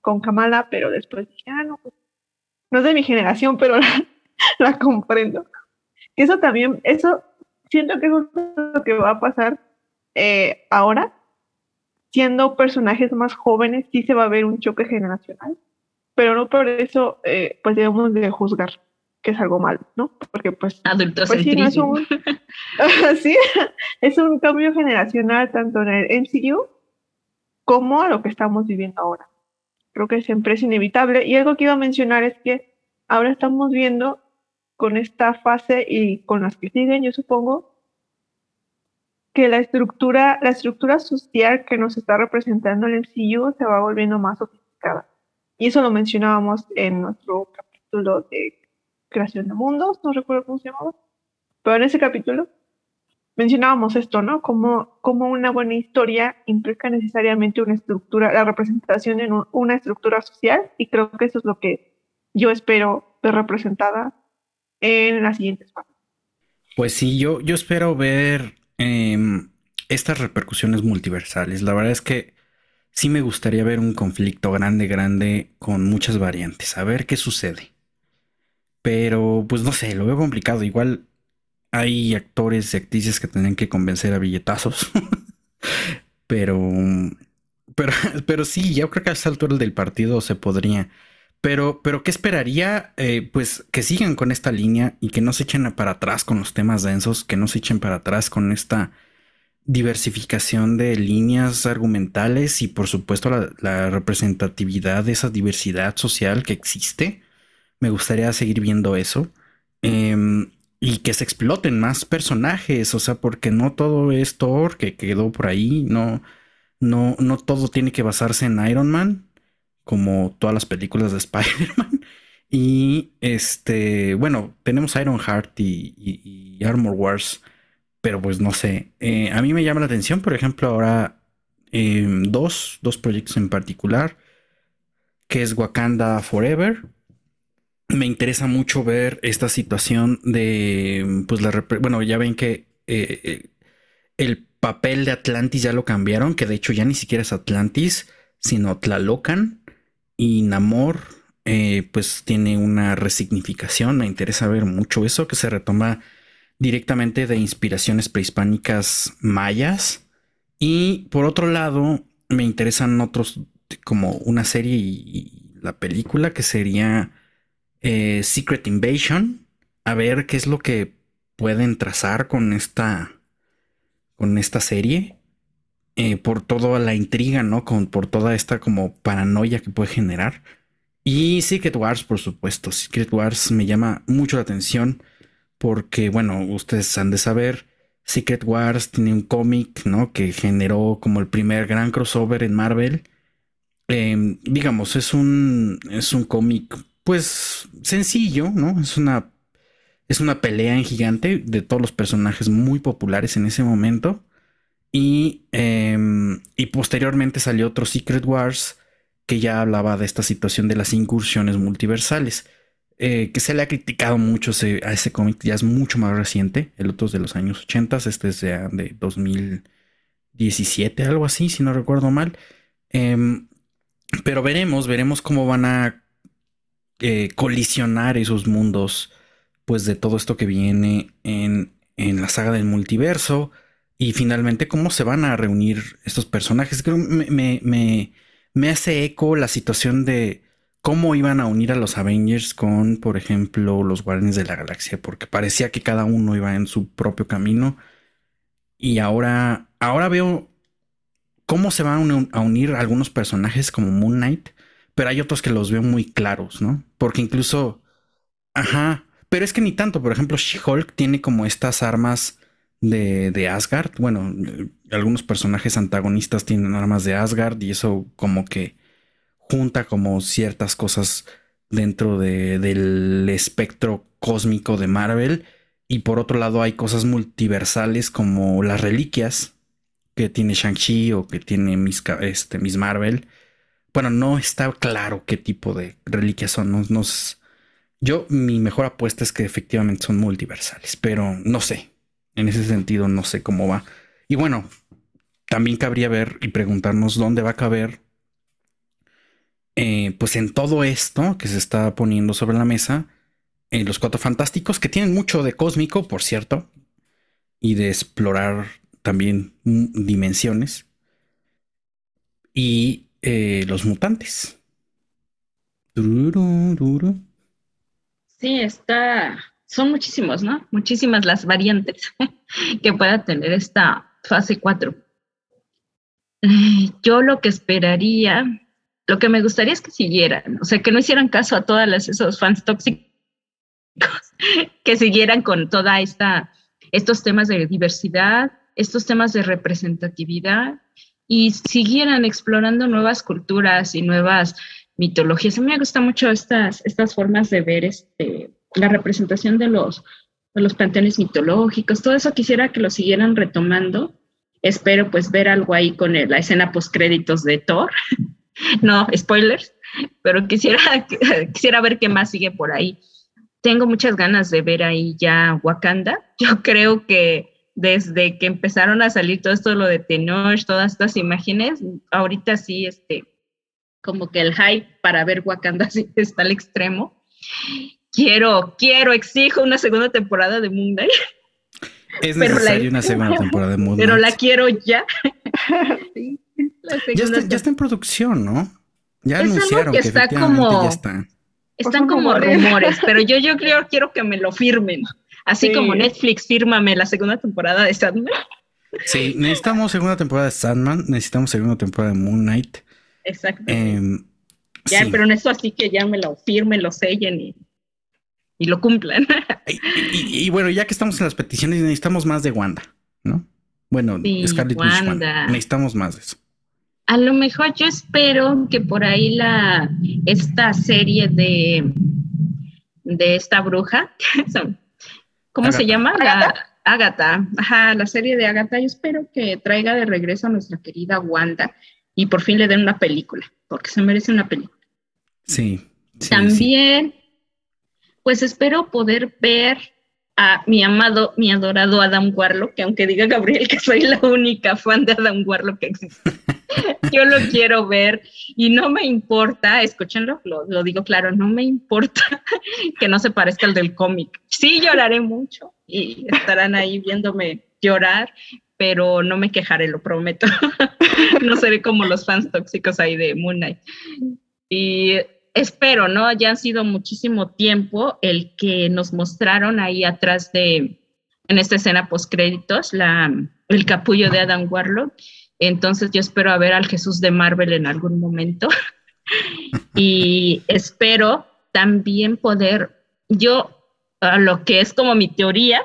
con Kamala, pero después dije, ah, no, pues, no es de mi generación, pero <laughs> la, la comprendo. Eso también, eso, siento que es lo que va a pasar eh, ahora, siendo personajes más jóvenes, sí se va a ver un choque generacional, pero no por eso, eh, pues debemos de juzgar que es algo malo, ¿no? Porque pues, Adultos pues sí, es un, <laughs> sí, es un cambio generacional tanto en el MCU como a lo que estamos viviendo ahora. Creo que siempre es inevitable. Y algo que iba a mencionar es que ahora estamos viendo con esta fase y con las que siguen, yo supongo, que la estructura, la estructura social que nos está representando el MCU se va volviendo más sofisticada. Y eso lo mencionábamos en nuestro capítulo de creación de mundos, no recuerdo cómo se llamaba, pero en ese capítulo mencionábamos esto, ¿no? Como, como una buena historia implica necesariamente una estructura, la representación en una estructura social, y creo que eso es lo que yo espero ver representada en las siguientes partes. Pues sí, yo, yo espero ver em, estas repercusiones multiversales. La verdad es que sí me gustaría ver un conflicto grande, grande, con muchas variantes, a ver qué sucede. Pero, pues no sé, lo veo complicado. Igual hay actores y actrices que tendrían que convencer a billetazos. <laughs> pero, pero, <laughs> pero sí, yo creo que a esta altura del partido se podría. Pero, pero ¿qué esperaría? Eh, pues que sigan con esta línea y que no se echen para atrás con los temas densos, que no se echen para atrás con esta diversificación de líneas argumentales y por supuesto la, representatividad de esa diversidad social que existe. Me gustaría seguir viendo eso. Em, y que se exploten más personajes, o sea, porque no todo es Thor que quedó por ahí, no, no, no todo tiene que basarse en Iron Man, como todas las películas de <laughs> Spider-Man. Y este, bueno, tenemos Iron Heart y, Armor Wars, pero pues no sé. Eh, a mí me llama la atención, por ejemplo, ahora em, dos, dos proyectos en particular, que es Wakanda Forever me interesa mucho ver esta situación de, pues bueno, ya ven que eh, eh, el papel de Atlantis ya lo cambiaron, que de hecho ya ni siquiera es Atlantis, sino Tlalocan y Namor, eh, pues tiene una resignificación, me interesa ver mucho eso, que se retoma directamente de inspiraciones prehispánicas mayas. Y por otro lado, me interesan otros, como una serie y la película que sería eh, Secret Invasion, a ver qué es lo que pueden trazar con esta, con esta serie. Eh, por toda la intriga, ¿no? Con, por toda esta como paranoia que puede generar. Y Secret Wars, por supuesto. Secret Wars me llama mucho la atención porque, bueno, ustedes han de saber, Secret Wars tiene un cómic, ¿no? Que generó como el primer gran crossover en Marvel. Em, digamos, es un, es un cómic pues sencillo, ¿no? Es una, es una pelea en gigante de todos los personajes muy populares en ese momento. Y, em, y posteriormente salió otro Secret Wars que ya hablaba de esta situación de las incursiones multiversales. Eh, que se le ha criticado mucho a ese cómic, ya es mucho más reciente. El otro es de los años 80, este es de, de 2017, algo así, si no recuerdo mal. Em, pero veremos, veremos cómo van a eh, colisionar esos mundos, pues de todo esto que viene en, la saga del multiverso y finalmente cómo se van a reunir estos personajes. Creo me, me, hace eco la situación de cómo iban a unir a los Avengers con, por ejemplo, los Guardianes de la Galaxia, porque parecía que cada uno iba en su propio camino. Y ahora, ahora veo cómo se van a unir algunos personajes como Moon Knight pero hay otros que los veo muy claros, ¿no? Porque incluso, ajá, pero es que ni tanto, por ejemplo, She-Hulk tiene como estas armas de, de, Asgard, bueno, algunos personajes antagonistas tienen armas de Asgard y eso como que junta como ciertas cosas dentro de, del espectro cósmico de Marvel. Y por otro lado hay cosas multiversales como las reliquias que tiene Shang-Chi o que tiene Miss, este, Miss Marvel bueno, no está claro qué tipo de reliquias son. No, yo, mi mejor apuesta es que efectivamente son multiversales, pero no sé. En ese sentido, no sé cómo va. Y bueno, también cabría ver y preguntarnos dónde va a caber, eh, pues en todo esto que se está poniendo sobre la mesa, en los cuatro fantásticos, que tienen mucho de cósmico, por cierto, y de explorar también dimensiones. Y eh, los mutantes. Sí, está. Son muchísimos, ¿no? Muchísimas las variantes <laughs> que pueda tener esta fase 4. Yo lo que esperaría, lo que me gustaría es que siguieran, o sea, que no hicieran caso a todas esos fans tóxicos, <laughs> que siguieran con toda esta, estos temas de diversidad, estos temas de representatividad y siguieran explorando nuevas culturas y nuevas mitologías. A mí me gustan mucho estas, estas formas de ver este, la representación de los los panteones mitológicos, todo eso quisiera que lo siguieran retomando. Espero pues ver algo ahí con la escena post créditos de Thor. <laughs> no, spoilers, pero quisiera, <laughs> quisiera ver qué más sigue por ahí. Tengo muchas ganas de ver ahí ya Wakanda. <laughs> Yo creo que desde que empezaron a salir todo esto, lo de Tenoch, todas estas imágenes, ahorita sí, este, como que el hype para ver Wakanda está al extremo. Quiero, quiero, exijo una segunda temporada de Moon Knight. <laughs> Es necesaria una segunda <laughs> temporada de Moon Knight. Pero la quiero ya. <laughs> ya, está, en producción, ¿no? Ya anunciaron que, está como, ya está. Están como rumores, pero yo, yo quiero, quiero que me lo firmen. Así como Netflix, fírmame la segunda temporada de Sandman. Sí, necesitamos segunda temporada de Sandman, necesitamos segunda temporada de Moon Knight. Exacto. Em, ya, pero en eso así que ya me lo firmen, lo sellen y, y lo cumplan. <laughs> y, bueno, ya que estamos en las peticiones, necesitamos más de Wanda, ¿no? Bueno, Scarlet Witch necesitamos más de eso. A lo mejor yo espero que por ahí la esta serie de de esta bruja, <laughs> ¿cómo se llama? La Agatha. Ajá, la serie de Agatha. Yo espero que traiga de regreso a nuestra querida Wanda y por fin le den una película, porque se merece una película. Sí. También, pues espero poder ver a mi amado, mi adorado Adam Warlock, que aunque diga Gabriel que soy la única fan de Adam Warlock que existe, <laughs> yo lo quiero ver y no me importa, escúchenlo, lo, lo, digo claro, no me importa <laughs> que no se parezca al del cómic. Sí lloraré mucho y estarán ahí viéndome llorar, pero no me quejaré, lo prometo. <laughs> no seré como los fans tóxicos ahí de Moon Knight. Y espero, ¿no? Ya ha sido muchísimo tiempo el que nos mostraron ahí atrás de, en esta escena post créditos, la, el capullo de Adam Warlock. Entonces yo espero a ver al Jesús de Marvel en algún momento. <laughs> y espero también poder, yo, lo que es como mi teoría,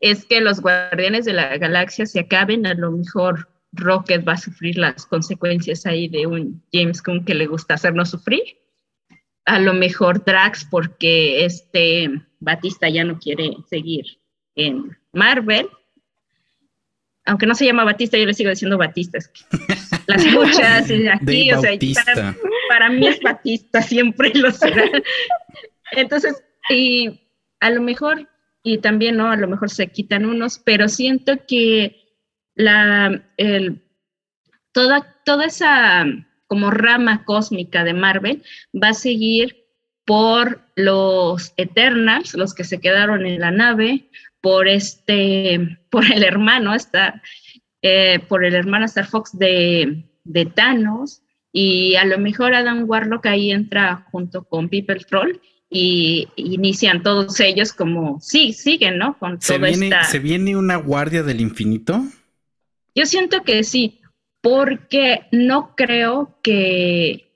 es que los guardianes de la galaxia se acaben, a lo mejor Rocket va a sufrir las consecuencias ahí de un James Gunn que le gusta hacernos sufrir. A lo mejor Drax porque este Batista ya no quiere seguir en Marvel. Aunque no se llama Batista, yo le sigo diciendo Batista. <laughs> las muchas aquí, o sea, para, para mí es Batista, <laughs> siempre lo será. Entonces, y a lo mejor y también, ¿no? A lo mejor se quitan unos, pero siento que la, el, toda, toda esa como rama cósmica de Marvel va a seguir por los Eternals, los que se quedaron en la nave, por este, <laughs> por el hermano, está, eh, por el hermano Star Fox de, de Thanos, y a lo mejor Adam Warlock ahí entra junto con People Troll y inician todos ellos como, sí, siguen, ¿no? Con ¿Se, viene, ¿Se viene una guardia del infinito? Yo siento que sí, porque no creo que,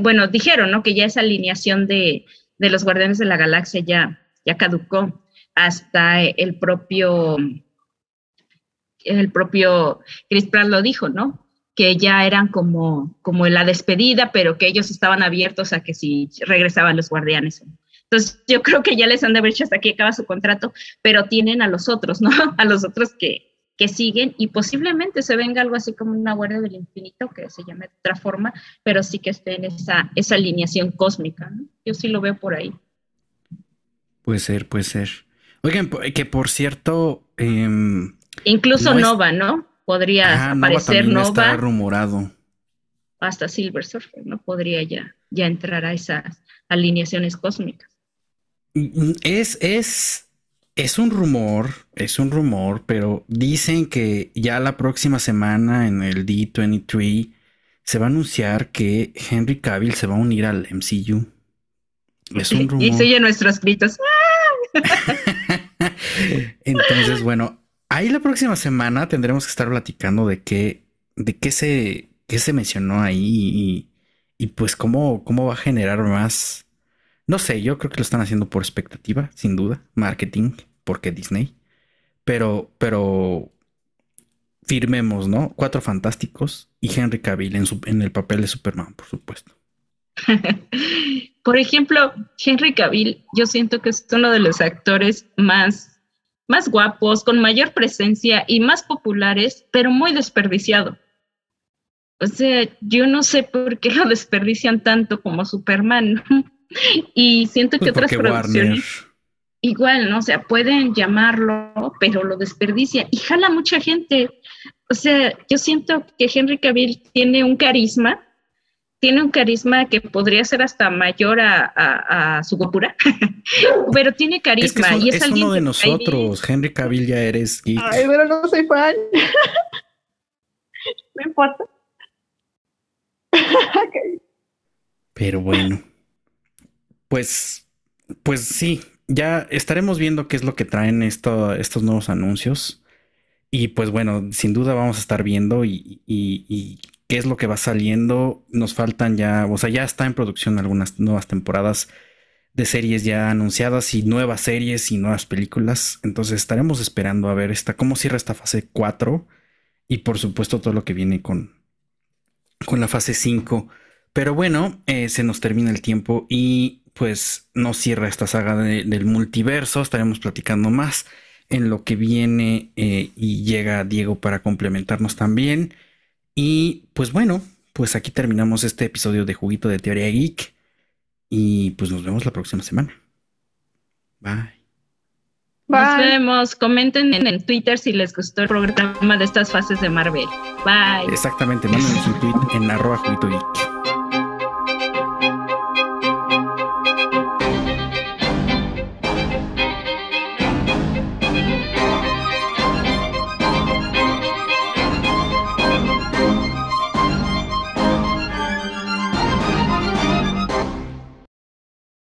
bueno, dijeron, ¿no? Que ya esa alineación de, de los guardianes de la galaxia ya, ya caducó. Hasta el propio, el propio Chris Pratt lo dijo, ¿no? que ya eran como, como la despedida, pero que ellos estaban abiertos a que si regresaban los guardianes. Entonces, yo creo que ya les han de haber dicho hasta aquí acaba su contrato, pero tienen a los otros, ¿no? <laughs> A los otros que, que siguen y posiblemente se venga algo así como una guardia del infinito que se llame de otra forma, pero sí que esté en esa, esa alineación cósmica, ¿no? Yo sí lo veo por ahí. Puede ser, puede ser. Oigan, que por cierto... Em, Incluso Nova, ¿no? podría aparecer Nova. Está rumorado. Hasta Silver Surfer, ¿no? Podría ya, ya entrar a esas alineaciones cósmicas. Mm, es, es, es un rumor, es un rumor, pero dicen que ya la próxima semana en el D23 se va a anunciar que Henry Cavill se va a unir al MCU. Es un rumor. Y sigue nuestros gritos. <laughs> Entonces, bueno, Ahí la próxima semana tendremos que estar platicando de qué, de qué se, qué se mencionó ahí y, pues cómo, cómo va a generar más. No sé, yo creo que lo están haciendo por expectativa, sin duda, marketing, porque Disney. Pero, pero firmemos, ¿no? Cuatro fantásticos y Henry Cavill en, en el papel de Superman, por supuesto. <laughs> por ejemplo, Henry Cavill, yo siento que es uno de los actores más más guapos, con mayor presencia y más populares, pero muy desperdiciado. O sea, yo no sé por qué lo desperdician tanto como Superman. <laughs> y siento que pues otras producciones igual, ¿no? O sea, pueden llamarlo, pero lo desperdicia y jala mucha gente. O sea, yo siento que Henry Cavill tiene un carisma, tiene un carisma que podría ser hasta mayor a, su gopura, <laughs> pero tiene carisma. Es, y es, uno de nosotros, Henry Cavill ya eres Ay, pero no soy fan. <laughs> no importa. <laughs> Pero bueno, pues, pues sí, ya estaremos viendo qué es lo que traen estos nuevos anuncios. Y pues bueno, sin duda vamos a estar viendo y, qué es lo que va saliendo. Nos faltan ya, o sea, ya está en producción algunas nuevas temporadas de series ya anunciadas y nuevas series y nuevas películas. Entonces estaremos esperando a ver esta, cómo cierra esta fase 4 y por supuesto todo lo que viene con, con la fase 5. Pero bueno, eh, se nos termina el tiempo y pues no cierra esta saga del multiverso. Estaremos platicando más en lo que viene eh, y llega Diego para complementarnos también. Y pues bueno, pues aquí terminamos este episodio de Juguito de Teoría Geek. Y pues nos vemos la próxima semana. Bye. Nos vemos. Comenten en Twitter si les gustó el programa de estas fases de Marvel. Bye. Exactamente. Mándenos un tweet en arroba Juguito Geek.